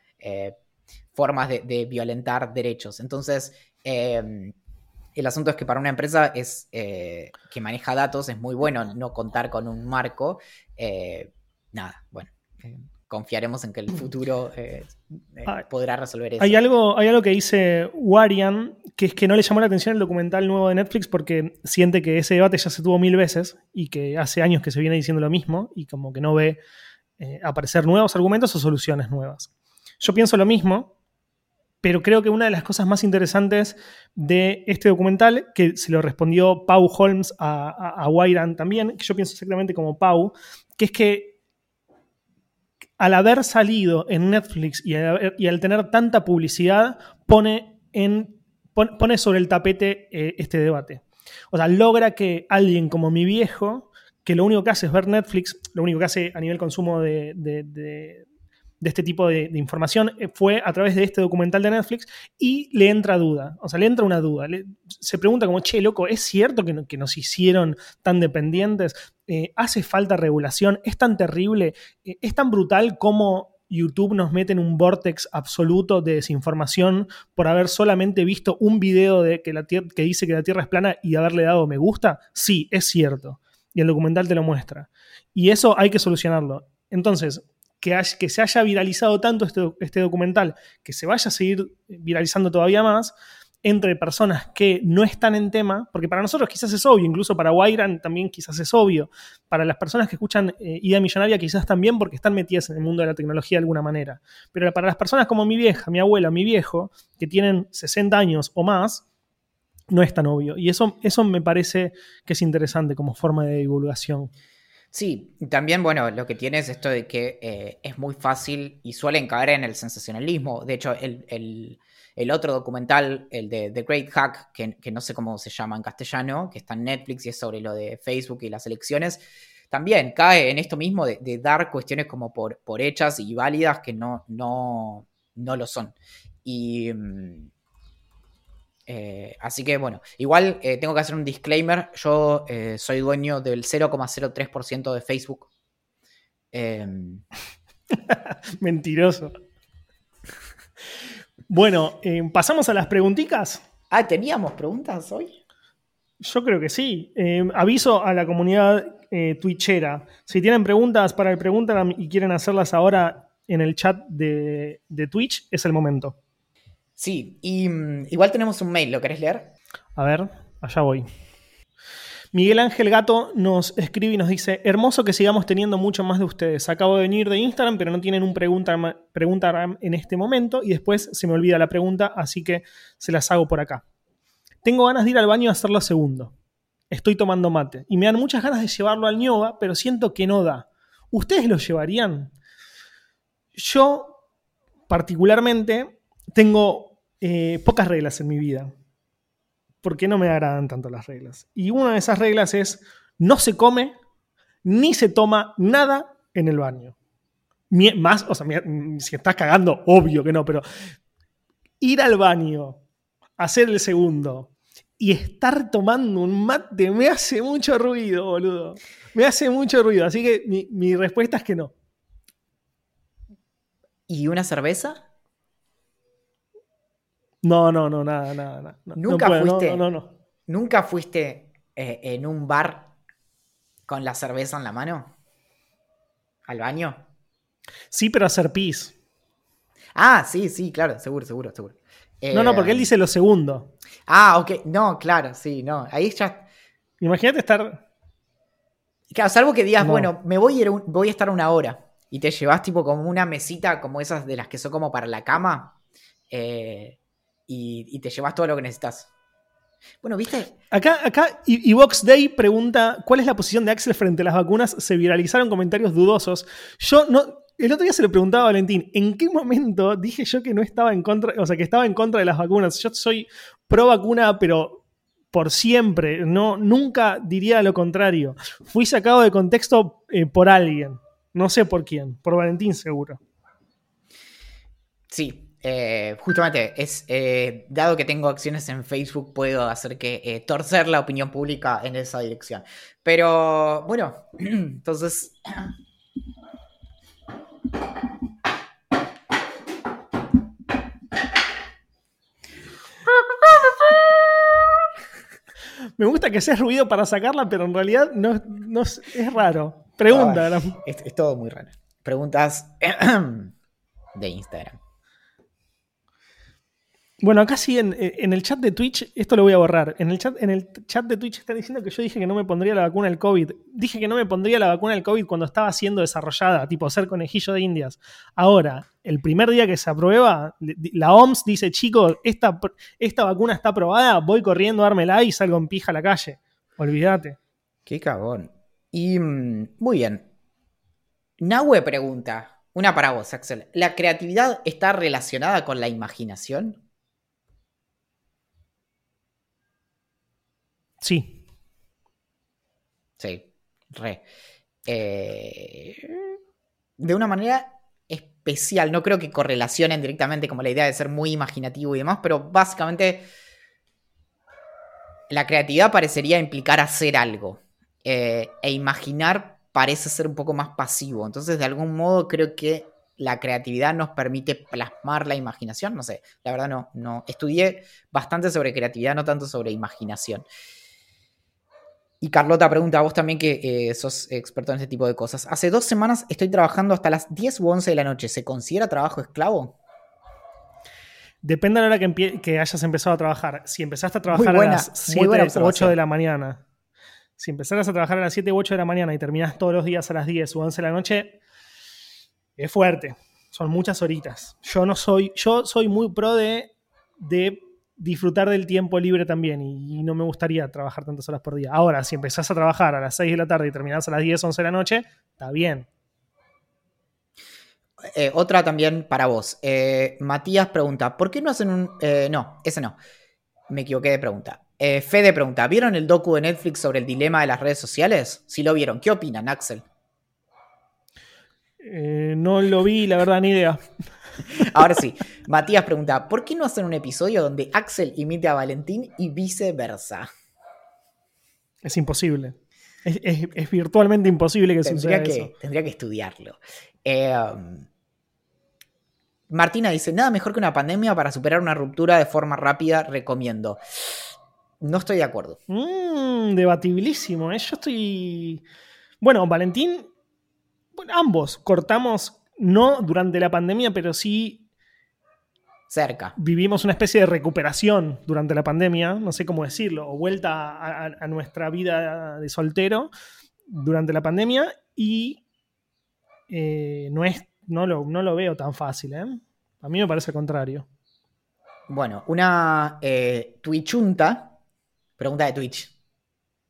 formas de, violentar derechos. Entonces, em, el asunto es que para una empresa es, eh, que maneja datos es muy bueno no contar con un marco. Eh, nada, bueno, eh, confiaremos en que el futuro podrá resolver eso. Hay algo, hay algo que dice Warian, que es que no le llamó la atención el documental nuevo de Netflix porque siente que ese debate ya se tuvo mil veces y que hace años que se viene diciendo lo mismo y como que no ve aparecer nuevos argumentos o soluciones nuevas. Yo pienso lo mismo, pero creo que una de las cosas más interesantes de este documental, que se lo respondió Pau Holmes a, a, también, que yo pienso exactamente como Pau, que es que al haber salido en Netflix y al, tener tanta publicidad, pone, sobre el tapete eh, este debate. O sea, logra que alguien como mi viejo, que lo único que hace es ver Netflix, lo único que hace a nivel consumo de este tipo de, información eh, fue a través de este documental de Netflix y le entra duda, o sea, le entra una duda. se pregunta como, che, loco, ¿es cierto que, nos hicieron tan dependientes? Eh, ¿Hace falta regulación? ¿Es tan terrible? Eh, ¿Es tan brutal como YouTube nos mete en un vortex absoluto de desinformación por haber solamente visto un video de que, la que dice que la Tierra es plana y haberle dado me gusta? Sí, es cierto. Y el documental te lo muestra. Y eso hay que solucionarlo. Entonces, que, se haya viralizado tanto este, este documental, que se vaya a seguir viralizando todavía más, entre personas que no están en tema, porque para nosotros quizás es obvio, incluso para Wairan también quizás es obvio, para las personas que escuchan eh, Idea Millonaria quizás también porque están metidas en el mundo de la tecnología de alguna manera, pero para las personas como mi vieja, mi abuela, mi viejo, que tienen 60 años o más, no es tan obvio. Y eso, eso me parece que es interesante como forma de divulgación. Sí, también, bueno, lo que tiene es esto de que eh, es muy fácil y suelen caer en el sensacionalismo. De hecho, el, el otro documental, el de The Great Hack, que, no sé cómo se llama en castellano, que está en Netflix y es sobre lo de Facebook y las elecciones, también cae en esto mismo de, dar cuestiones como por, por, hechas y válidas que no, no, no lo son. Y. Mm, eh, así que bueno, igual eh, tengo que hacer un disclaimer. Yo eh, soy dueño del 0,03% de Facebook. Em, (laughs) Mentiroso. Bueno, pasamos a las preguntitas. Ah, ¿teníamos preguntas hoy? Yo creo que sí. Eh, aviso a la comunidad twitchera. Si tienen preguntas para el Preguntan y quieren hacerlas ahora en el chat de, Twitch, es el momento. Sí, y mm, igual tenemos un mail, ¿lo querés leer? A ver, allá voy. Miguel Ángel Gato nos escribe y nos dice, hermoso que sigamos teniendo mucho más de ustedes. Acabo de venir de Instagram, pero no tienen un pregunta, en este momento y después se me olvida la pregunta, así que se las hago por acá. Tengo ganas de ir al baño a hacer lo segundo. Estoy tomando mate y me dan muchas ganas de llevarlo al ñoba, pero siento que no da. ¿Ustedes lo llevarían? Yo, particularmente, tengo eh, pocas reglas en mi vida porque no me agradan tanto las reglas. Y una de esas reglas es, no se come ni se toma nada en el baño. Más, o sea, si estás cagando, obvio que no, pero ir al baño, hacer el segundo y estar tomando un mate me hace mucho ruido, boludo. Me hace mucho ruido, así que mi, mi respuesta es que no. ¿Y una cerveza? No, no, no, nada, nada. ¿Nunca, fuiste, ¿Nunca fuiste eh, en un bar con la cerveza en la mano? ¿Al baño? Sí, pero a hacer pis. Ah, sí, sí, claro, seguro, seguro, seguro. no, no, porque él eh, dice lo segundo. Ah, ok. No, claro, sí, no. Ahí ya. Imagínate estar. Claro, salvo que digas, bueno, me voy a, ir voy a estar una hora. Y te llevas tipo como una mesita como esas de las que son como para la cama. Eh, y, te llevas todo lo que necesitas. Bueno, ¿viste? Acá, acá Vox Day pregunta: ¿Cuál es la posición de Axel frente a las vacunas? Se viralizaron comentarios dudosos. Yo no. El otro día se lo preguntaba a Valentín, ¿en qué momento dije yo que no estaba en contra, o sea, que estaba en contra de las vacunas? Yo soy pro vacuna, pero por siempre, no, nunca diría lo contrario. Fui sacado de contexto eh, por alguien, no sé por quién, por Valentín seguro. Sí, eh, justamente, es eh, dado que tengo acciones en Facebook, puedo hacer que eh, torcer la opinión pública en esa dirección. Pero bueno, (clears throat) entonces. Me gusta que sea ruido para sacarla, pero en realidad no, no es, raro. Pregunta. es todo muy raro. Preguntas (clears throat) de Instagram. Bueno, acá sí en, el chat de Twitch, esto lo voy a borrar. En el, chat, en el chat de Twitch está diciendo que yo dije que no me pondría la vacuna del COVID. Dije que no me pondría la vacuna del COVID cuando estaba siendo desarrollada, tipo ser conejillo de indias. Ahora, el primer día que se aprueba, la OMS dice, chicos, esta, esta vacuna está aprobada, voy corriendo a dármela y salgo en pija a la calle. Olvídate. Qué cagón. Y mm, muy bien. Nahue pregunta, una para vos, Axel. ¿La creatividad está relacionada con la imaginación? Sí. Sí, re. Eh, de una manera especial, no creo que correlacionen directamente como la idea de ser muy imaginativo y demás, pero básicamente la creatividad parecería implicar hacer algo. Eh, e imaginar parece ser un poco más pasivo. Entonces, de algún modo, creo que la creatividad nos permite plasmar la imaginación. No sé, la verdad no, no. Estudié bastante sobre creatividad, no tanto sobre imaginación. Y Carlota pregunta, a vos también que eh, sos experto en este tipo de cosas. Hace dos semanas estoy trabajando hasta las 10 u 11 de la noche. ¿Se considera trabajo esclavo? Depende de la hora que, hayas empezado a trabajar. Si empezaste a trabajar a las 7 o 8 de la mañana, si empezaras a trabajar a las 7 u 8 de la mañana y terminás todos los días a las 10 u 11 de la noche, es fuerte. Son muchas horitas. Yo no soy, yo soy muy pro de, de disfrutar del tiempo libre también y, no me gustaría trabajar tantas horas por día. Ahora, si empezás a trabajar a las 6 de la tarde y terminás a las 10, 11 de la noche, está bien. Eh, otra también para vos. Eh, Matías pregunta, ¿por qué no hacen un... Eh, no, ese no. Me equivoqué de pregunta. Fede pregunta, ¿vieron el docu de Netflix sobre el dilema de las redes sociales? Si lo vieron, ¿qué opinan, Axel? no lo vi, la verdad, ni idea. (laughs) Ahora sí, Matías pregunta, ¿por qué no hacen un episodio donde Axel imite a Valentín y viceversa? Es imposible. Es, virtualmente imposible que tendría suceda que, eso. Tendría que estudiarlo. Eh, Martina dice, nada mejor que una pandemia para superar una ruptura de forma rápida, recomiendo. No estoy de acuerdo. Mm, debatibilísimo, ¿eh? Yo estoy... Bueno, Valentín, bueno, ambos cortamos no durante la pandemia, pero sí cerca. Vivimos una especie de recuperación durante la pandemia, no sé cómo decirlo, o vuelta a, nuestra vida de soltero durante la pandemia y eh, no, es, no, lo, no lo veo tan fácil. ¿eh? A mí me parece contrario. Bueno, una eh, Twitchunta, pregunta de Twitch,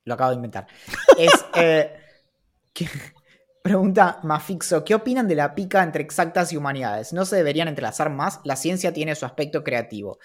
lo acabo de inventar, es... Eh, (laughs) Pregunta Mafixo, ¿qué opinan de la pica entre exactas y humanidades? ¿No se deberían entrelazar más? La ciencia tiene su aspecto creativo.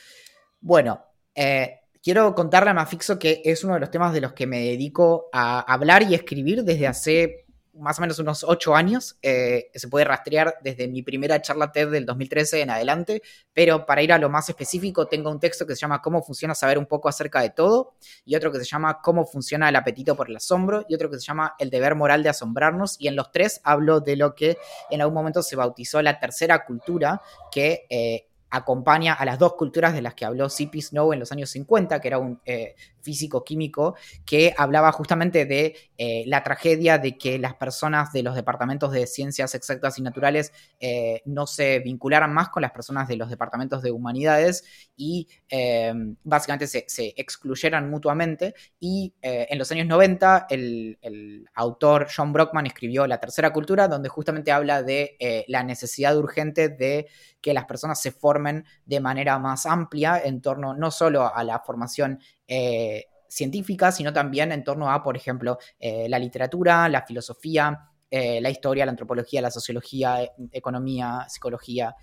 Bueno, eh, quiero contarle a Mafixo que es uno de los temas de los que me dedico a hablar y escribir desde hace más o menos unos ocho años. Eh, se puede rastrear desde mi primera charla TED del 2013 en adelante, pero para ir a lo más específico, tengo un texto que se llama Cómo funciona saber un poco acerca de todo, y otro que se llama Cómo funciona el apetito por el asombro, y otro que se llama El deber moral de asombrarnos, y en los tres hablo de lo que en algún momento se bautizó la tercera cultura, que eh, acompaña a las dos culturas de las que habló C.P. Snow en los años 50, que era un eh, físico químico que hablaba justamente de eh, la tragedia de que las personas de los departamentos de ciencias exactas y naturales eh, no se vincularan más con las personas de los departamentos de humanidades y em, básicamente se, excluyeran mutuamente. Y eh, en los años 90 el, el, autor John Brockman escribió La Tercera Cultura, donde justamente habla de la necesidad urgente de que las personas se formen de manera más amplia en torno no solo a la formación eh, científica, sino también en torno a, por ejemplo, eh, la literatura, la filosofía, eh, la historia, la antropología, la sociología, economía, psicología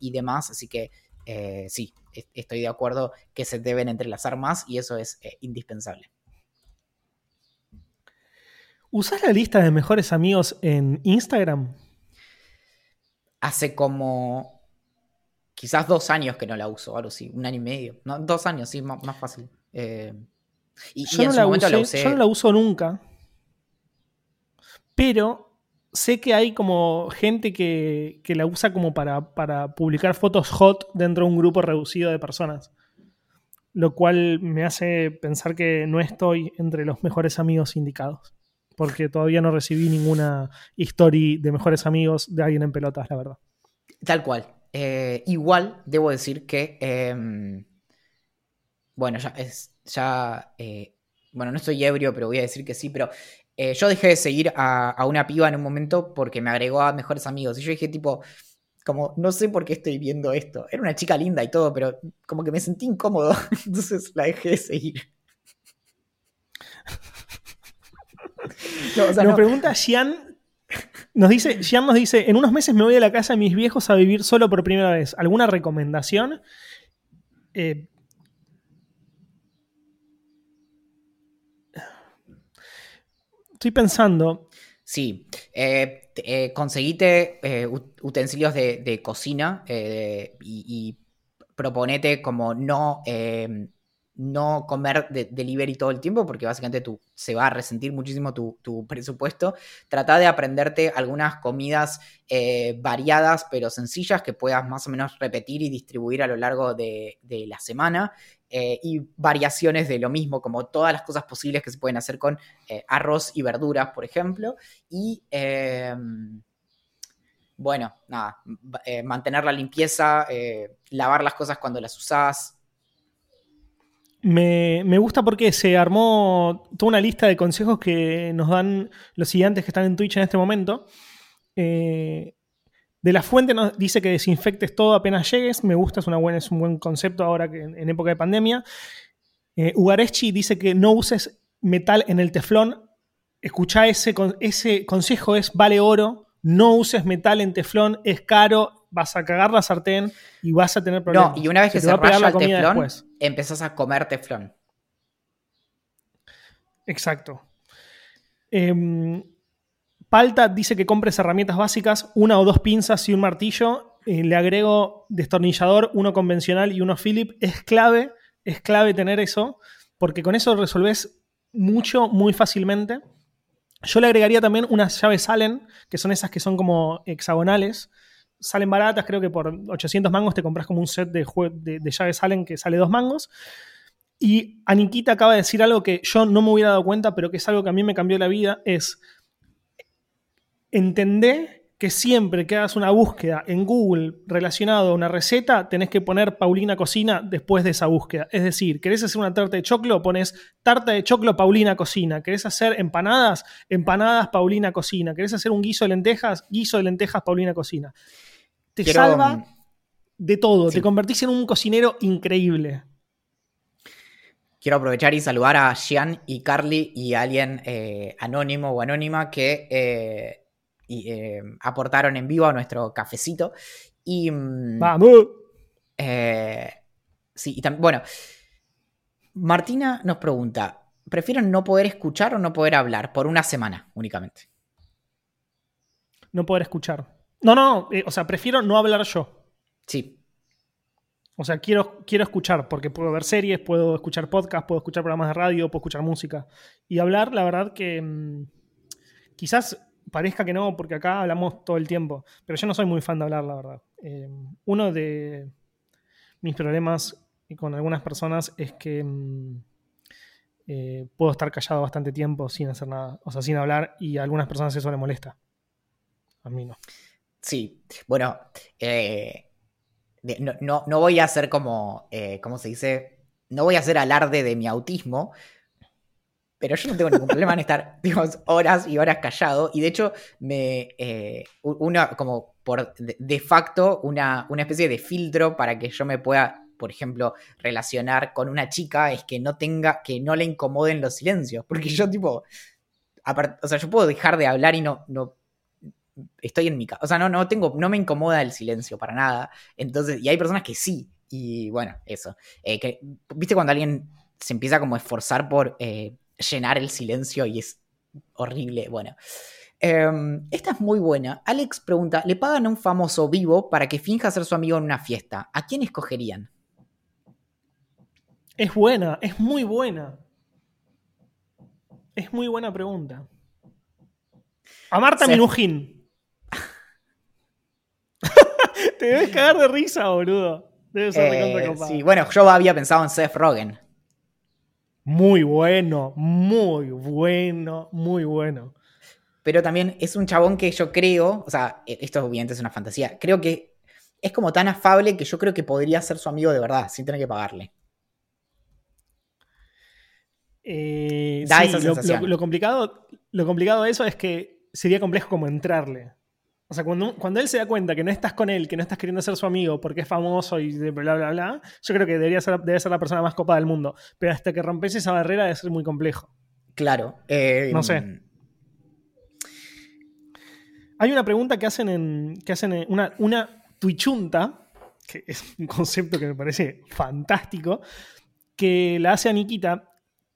y demás. Así que sí, estoy de acuerdo que se deben entrelazar más y eso es indispensable. ¿Usás la lista de mejores amigos en Instagram? Hace como quizás dos años que no la uso, algo así, un año y medio. No, dos años, sí, más, fácil. Eh, y, yo, no la usé, yo no la uso nunca. Pero sé que hay como gente que, la usa como para, para, publicar fotos hot dentro de un grupo reducido de personas. Lo cual me hace pensar que no estoy entre los mejores amigos indicados. Porque todavía no recibí ninguna historia de mejores amigos de alguien en pelotas, la verdad. Tal cual. Eh, igual, debo decir que. Em, bueno, ya es. Ya. Eh, bueno, no estoy ebrio, pero voy a decir que sí, pero. Eh, yo dejé de seguir a, una piba en un momento porque me agregó a mejores amigos. Y yo dije, tipo. Como, no sé por qué estoy viendo esto. Era una chica linda y todo, pero como que me sentí incómodo. (laughs) Entonces la dejé de seguir. No, o Nos pregunta Xian nos dice, Jean nos dice, en unos meses me voy a la casa de mis viejos a vivir solo por primera vez. ¿Alguna recomendación? Eh, estoy pensando. Sí, eh, eh, conseguite utensilios de, cocina y, proponete como no no comer de delivery todo el tiempo, porque básicamente tú, se va a resentir muchísimo tu, presupuesto. Trata de aprenderte algunas comidas eh, variadas pero sencillas que puedas más o menos repetir y distribuir a lo largo de, la semana. Eh, y variaciones de lo mismo, como todas las cosas posibles que se pueden hacer con eh, arroz y verduras, por ejemplo. Y bueno, nada, mantener la limpieza, lavar las cosas cuando las usás, me, gusta porque se armó toda una lista de consejos que nos dan los siguientes que están en Twitch en este momento. Eh, de la fuente nos dice que desinfectes todo apenas llegues. Me gusta, es, una buena, es un buen concepto ahora que en, época de pandemia. Eh, Ugareschi dice que no uses metal en el teflón. Escucha ese, ese consejo, es vale oro. No uses metal en teflón, es caro, vas a cagar la sartén y vas a tener problemas. No, y una vez que se, raya el teflón, empezás a comer teflón. Exacto. Em, Palta dice que compres herramientas básicas, una o dos pinzas y un martillo. Eh, le agrego destornillador, uno convencional y uno Philip. Es clave, es clave tener eso, porque con eso resolves mucho, muy fácilmente. Yo le agregaría también unas llaves Allen, que son esas que son como hexagonales, salen baratas, creo que por 800 mangos te compras como un set de, de, llaves Allen que sale dos mangos. Y Aniquita acaba de decir algo que yo no me hubiera dado cuenta, pero que es algo que a mí me cambió la vida, es entender que siempre que hagas una búsqueda en Google relacionado a una receta, tenés que poner Paulina Cocina después de esa búsqueda. Es decir, querés hacer una tarta de choclo, pones tarta de choclo Paulina Cocina. Querés hacer empanadas, empanadas Paulina Cocina. Querés hacer un guiso de lentejas, guiso de lentejas Paulina Cocina te salva de todo. Te convertís en un cocinero increíble. Quiero aprovechar y saludar a Xian y Carly y a alguien eh, anónimo o anónima que eh, eh, aportaron en vivo a nuestro cafecito. Y. Mm, ¡Vamos! sí, y bueno. Martina nos pregunta: ¿prefieren no poder escuchar o no poder hablar por una semana únicamente? No poder escuchar. No, no, eh, o sea, prefiero no hablar yo. Sí. O sea, quiero, quiero escuchar, porque puedo ver series, puedo escuchar podcasts, puedo escuchar programas de radio, puedo escuchar música. Y hablar, la verdad que mm, quizás parezca que no, porque acá hablamos todo el tiempo, pero yo no soy muy fan de hablar, la verdad. Eh, uno de mis problemas con algunas personas es que mm, eh, puedo estar callado bastante tiempo sin hacer nada, o sea, sin hablar, y a algunas personas eso les molesta. A mí no. Sí, bueno, eh, no, no, voy a hacer como, eh, ¿cómo se dice? No voy a hacer alarde de mi autismo, pero yo no tengo ningún problema en estar, (laughs) digamos, horas y horas callado. Y de hecho, me, eh, una, como por de facto, una, una especie de filtro para que yo me pueda, por ejemplo, relacionar con una chica es que no tenga, que no le incomoden los silencios. Porque yo, tipo, o sea, yo puedo dejar de hablar y no, no estoy en mi casa. O sea, no, no tengo, no me incomoda el silencio para nada. Entonces, y hay personas que sí. Y bueno, eso. Eh, ¿Viste cuando alguien se empieza como a esforzar por eh, llenar el silencio y es horrible? Bueno. Em, esta es muy buena. Alex pregunta: ¿le pagan a un famoso vivo para que finja ser su amigo en una fiesta? ¿A quién escogerían? Es buena, es muy buena. Es muy buena pregunta. A Marta Minujín. Te debes cagar de risa, boludo. Debe ser eh, Sí, bueno, yo había pensado en Seth Rogen. Muy bueno, muy bueno, muy bueno. Pero también es un chabón que yo creo, o sea, e, esto obviamente es una fantasía, creo que es como tan afable que yo creo que podría ser su amigo de verdad, sin tener que pagarle. Eh, da esa sensación. Lo, complicado, lo complicado de eso es que sería complejo como entrarle. O sea, cuando, cuando él se da cuenta que no estás con él, que no estás queriendo ser su amigo porque es famoso y bla, bla, bla, yo creo que debería ser, debe ser la persona más copada del mundo. Pero hasta que rompes esa barrera debe ser muy complejo. Claro. Eh, no sé. Mm. Hay una pregunta que hacen en. que hacen en una, una Twitchunta, que es un concepto que me parece fantástico, que la hace Aniquita.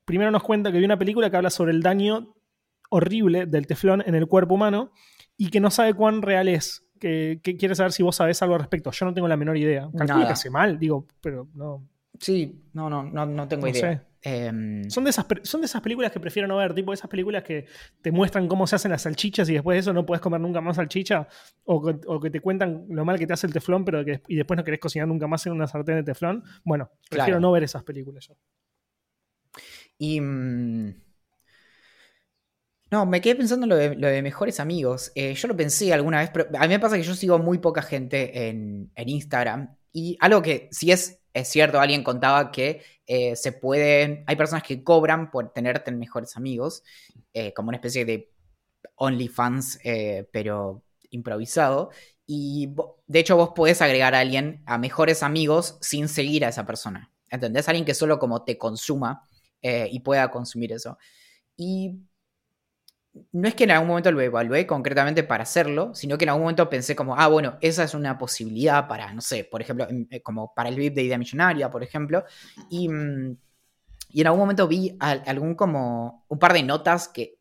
Primero nos cuenta que vi una película que habla sobre el daño horrible del teflón en el cuerpo humano y que no sabe cuán real es. Que, quiere saber si vos sabés algo al respecto. Yo no tengo la menor idea. Calculo que hace mal, digo, pero no. Sí, no, no, no, no tengo idea. Em, son, de esas, son de esas películas que prefiero no ver, tipo esas películas que te muestran cómo se hacen las salchichas y después de eso no puedes comer nunca más salchicha, o que, te cuentan lo mal que te hace el teflón pero que, y después no querés cocinar nunca más en una sartén de teflón. Bueno, prefiero no ver esas películas yo. Y... Mm, no, me quedé pensando lo de, lo de mejores amigos. Eh, yo lo pensé alguna vez, pero a mí me pasa que yo sigo muy poca gente en, Instagram. Y algo que si es cierto, alguien contaba que eh, se pueden, hay personas que cobran por tenerte en mejores amigos, eh, como una especie de OnlyFans, pero improvisado. Y de hecho vos podés agregar a alguien a mejores amigos sin seguir a esa persona. ¿Entendés? Alguien que solo como te consuma y pueda consumir eso. Y no es que en algún momento lo evalué concretamente para hacerlo, sino que en algún momento pensé como, ah, bueno, esa es una posibilidad para, no sé, por ejemplo, eh, como para el VIP de Idea Millonaria, por ejemplo. Y, mm, y en algún momento vi algún como, un par de notas que,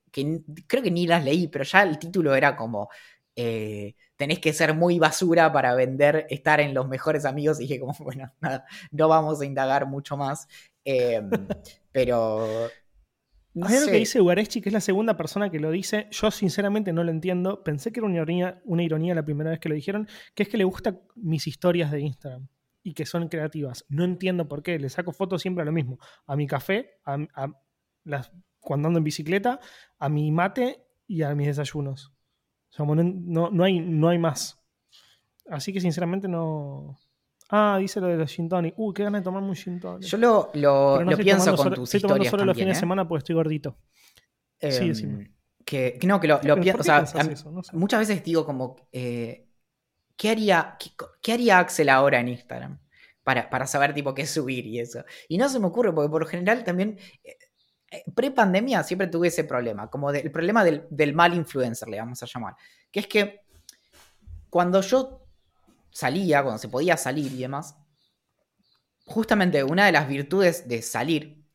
creo que ni las leí, pero ya el título era como, eh, tenés que ser muy basura para vender, estar en los mejores amigos. Y dije como, (laughs) bueno, nada, no vamos a indagar mucho más. Em, (laughs) pero hay algo que dice Ugarechi, que es la segunda persona que lo dice. Yo sinceramente no lo entiendo. Pensé que era una ironía, una ironía la primera vez que lo dijeron, que es que le gustan mis historias de Instagram y que son creativas. No entiendo por qué. Le saco fotos siempre a lo mismo. A mi café, a, las, cuando ando en bicicleta, a mi mate y a mis desayunos. no, no, hay, no hay más. Así que sinceramente no, Ah, dice lo de los gin tonic. Uy, qué ganas de tomarme un gin tonic. Yo lo, lo, pienso con tus estoy tomando solo los fines de ¿eh? semana porque estoy gordito. sí, em, Que, no, que lo, pienso. O sea, muchas veces digo como. Eh, ¿qué, haría, qué, haría Axel ahora en Instagram? Para, para, saber tipo qué subir y eso. Y no se me ocurre, porque por lo general también. Eh, pre-pandemia siempre tuve ese problema, como el problema del, del mal influencer, le vamos a llamar. Que es que cuando yo salía, cuando se podía salir y demás, justamente una de las virtudes de salir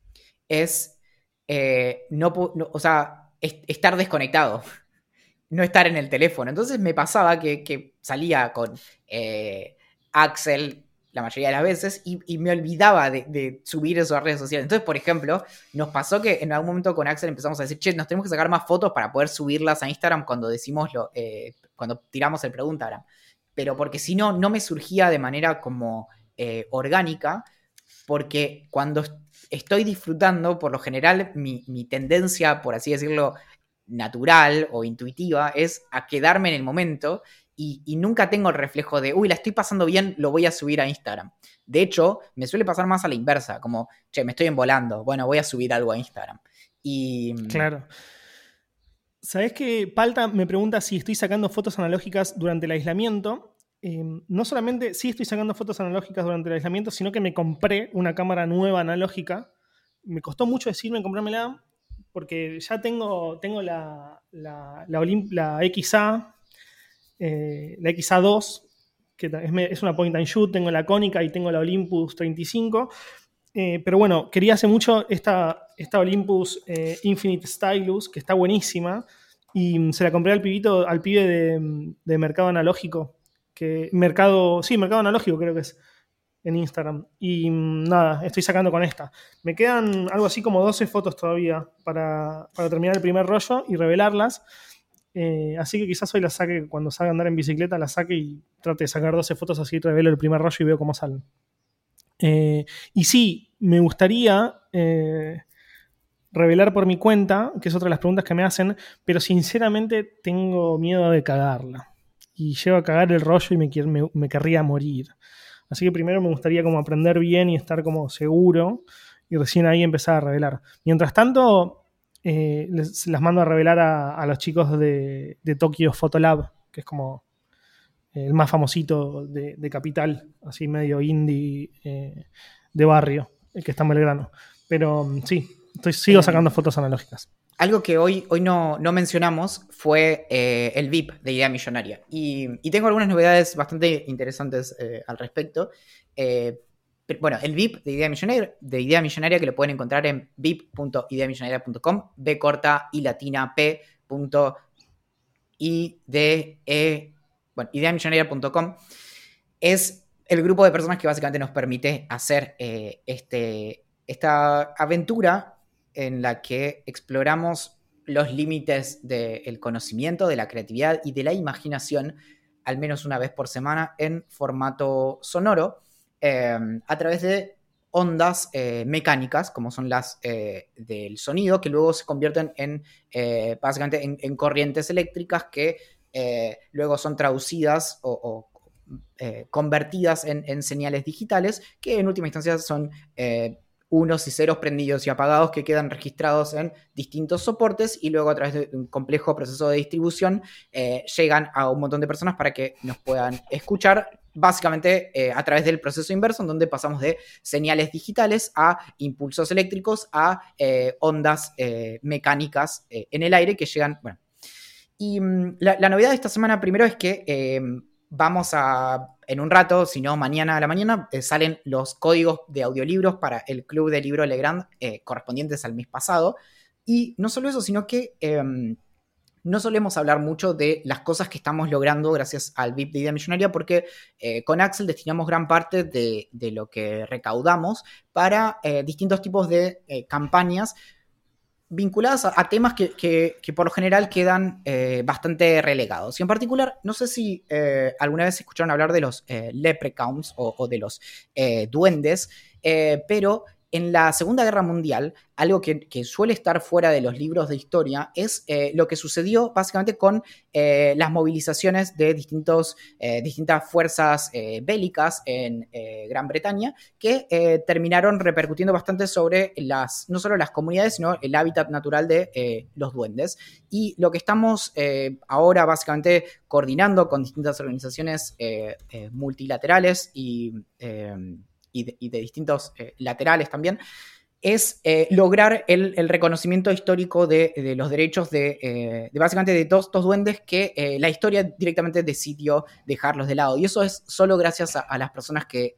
es eh, no, o sea, estar desconectado, (laughs) no estar en el teléfono. Entonces me pasaba que, salía con eh, Axel la mayoría de las veces y, me olvidaba de, subir eso a redes sociales. Entonces, por ejemplo, nos pasó que en algún momento con Axel empezamos a decir, che, nos tenemos que sacar más fotos para poder subirlas a Instagram cuando decimos lo, eh, cuando tiramos el preguntagram pero porque si no, no me surgía de manera como eh, orgánica, porque cuando estoy disfrutando, por lo general, mi, tendencia, por así decirlo, natural o intuitiva es a quedarme en el momento y, nunca tengo el reflejo de, uy, la estoy pasando bien, lo voy a subir a Instagram. De hecho, me suele pasar más a la inversa, como, che, me estoy envolando, bueno, voy a subir algo a Instagram. Y... Claro. ¿Sabes que Palta me pregunta si estoy sacando fotos analógicas durante el aislamiento? Em, no solamente sí estoy sacando fotos analógicas durante el aislamiento, sino que me compré una cámara nueva analógica. Me costó mucho decirme comprármela, porque ya tengo, tengo la, la, la, XA, eh, la XA2, que es, una point and shoot, tengo la cónica y tengo la Olympus 35. Eh, pero bueno, quería hace mucho esta, esta Olympus eh, Infinite Stylus, que está buenísima, y se la compré al pibito, al pibe de, mercado analógico, que mercado, sí, mercado analógico creo que es en Instagram. Y mm, nada, estoy sacando con esta. Me quedan algo así como 12 fotos todavía para, terminar el primer rollo y revelarlas. Eh, así que quizás hoy las saque, cuando salga a andar en bicicleta, la saque y trate de sacar 12 fotos así, revelo el primer rollo y veo cómo salen. Eh, y sí, me gustaría eh, revelar por mi cuenta, que es otra de las preguntas que me hacen, pero sinceramente tengo miedo de cagarla. Y llego a cagar el rollo y me, me, querría morir. Así que primero me gustaría como aprender bien y estar como seguro y recién ahí empezar a revelar. Mientras tanto, eh, les, las mando a revelar a, los chicos de, de Tokyo Photolab, que es como el más famosito de, Capital, así medio indie eh, de barrio, el que está en Belgrano. Pero mm, sí, estoy, sigo eh, sacando fotos analógicas. Algo que hoy, hoy no, mencionamos fue eh, el VIP de Idea Millonaria. Y, tengo algunas novedades bastante interesantes al respecto. bueno, el VIP de Idea, Millonaria, de Idea Millonaria que lo pueden encontrar en vip.ideamillonaria.com, b corta y latina p. I, D, E, bueno, es el grupo de personas que básicamente nos permite hacer eh, este, esta aventura en la que exploramos los límites del conocimiento, de la creatividad y de la imaginación, al menos una vez por semana, en formato sonoro, eh, a través de ondas eh, mecánicas, como son las eh, del sonido, que luego se convierten en, básicamente, en, corrientes eléctricas que luego son traducidas o, convertidas en, señales digitales, que en última instancia son unos y ceros prendidos y apagados que quedan registrados en distintos soportes y luego a través de un complejo proceso de distribución eh, llegan a un montón de personas para que nos puedan escuchar básicamente eh, a través del proceso inverso, en donde pasamos de señales digitales a impulsos eléctricos a eh, ondas mecánicas en el aire que llegan. Y mm, la, novedad de esta semana primero es que vamos a, en un rato, si no mañana a la mañana, eh, salen los códigos de audiolibros para el Club de Libro Legrand eh, correspondientes al mes pasado. Y no solo eso, sino que em, no solemos hablar mucho de las cosas que estamos logrando gracias al VIP de Idea Millonaria, porque eh, con Axel destinamos gran parte de, de lo que recaudamos para distintos tipos de campañas vinculadas a, temas que, por lo general quedan eh, bastante relegados. Y en particular, no sé si eh, alguna vez escucharon hablar de los eh, leprechauns o, de los duendes, pero en la Segunda Guerra Mundial, algo que, suele estar fuera de los libros de historia es eh, lo que sucedió básicamente con eh, las movilizaciones de eh, distintas fuerzas bélicas en Gran Bretaña que terminaron repercutiendo bastante sobre las, no solo las comunidades, sino el hábitat natural de los duendes. Y lo que estamos ahora básicamente coordinando con distintas organizaciones multilaterales y y de, distintos eh, laterales también, es eh, lograr el, reconocimiento histórico de, los derechos eh, de, básicamente de estos duendes que la historia directamente decidió dejarlos de lado. Y eso es solo gracias a, las personas que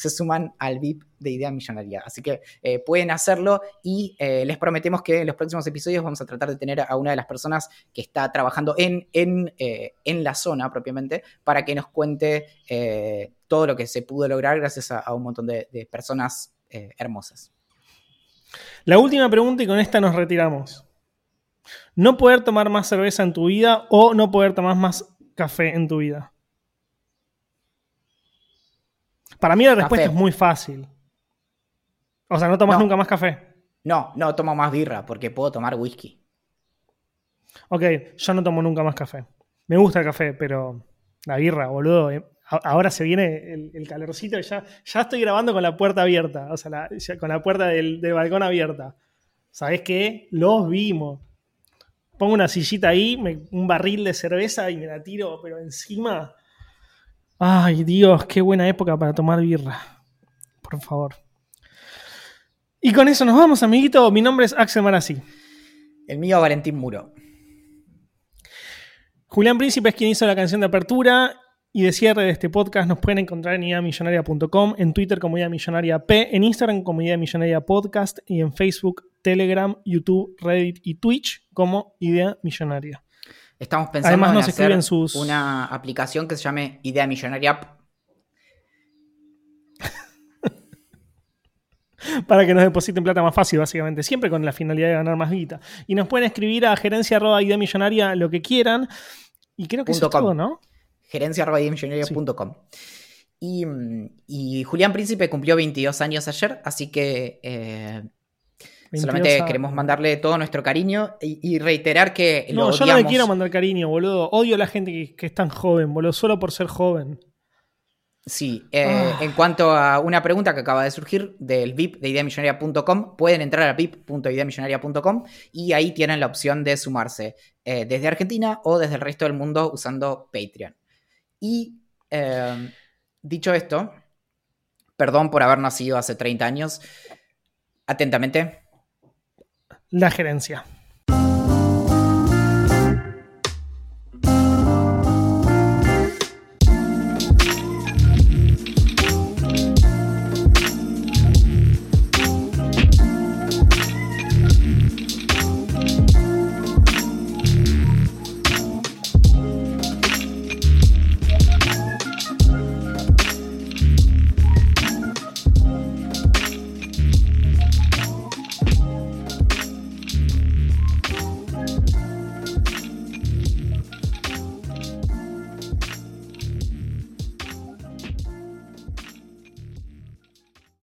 se suman al VIP de Idea Millonaria. Así que pueden hacerlo y les prometemos que en los próximos episodios vamos a tratar de tener a una de las personas que está trabajando en, en, en la zona propiamente para que nos cuente todo lo que se pudo lograr gracias a, un montón de, personas eh, hermosas. La última pregunta y con esta nos retiramos. ¿No poder tomar más cerveza en tu vida o no poder tomar más café en tu vida? Para mí la respuesta es muy fácil. O sea, ¿no tomas nunca más café? No, no tomo más birra porque puedo tomar whisky. Ok, yo no tomo nunca más café. Me gusta el café, pero la birra, boludo, eh, ahora se viene el, calorcito y ya, ya estoy grabando con la puerta abierta, o sea, con la puerta del, balcón abierta. ¿Sabes qué? Los vimos. Pongo una sillita ahí, un barril de cerveza y me la tiro, pero encima. Ay, Dios, qué buena época para tomar birra. Por favor. Y con eso nos vamos, amiguito. Mi nombre es Axel Marazzi. El mío, Valentín Muro. Julián Príncipe es quien hizo la canción de apertura y de cierre de este podcast nos pueden encontrar en ideamillonaria.com, en Twitter como Idea Millonaria P, en Instagram como Idea Millonaria Podcast y en Facebook, Telegram, YouTube, Reddit y Twitch como Idea Millonaria. Estamos pensando en hacer una aplicación que se llame Idea Millonaria (laughs) para que nos depositen plata más fácil, básicamente, siempre con la finalidad de ganar más guita. Y nos pueden escribir a gerencia arroba idea millonaria lo que quieran. Y creo que eso es todo, ¿no? gerencia.com. Y, y Julián Príncipe cumplió 22 años ayer, así que eh, solamente queremos mandarle todo nuestro cariño y, reiterar que. No, yo no le quiero mandar cariño, boludo. Odio a la gente que, es tan joven, boludo, solo por ser joven. Sí, eh, ah. en cuanto a una pregunta que acaba de surgir del VIP de ideamillonaria.com, pueden entrar a vip.ideamillonaria.com y ahí tienen la opción de sumarse eh, desde Argentina o desde el resto del mundo usando Patreon. Y em, dicho esto, perdón por haber nacido hace 30 años. Atentamente. La gerencia.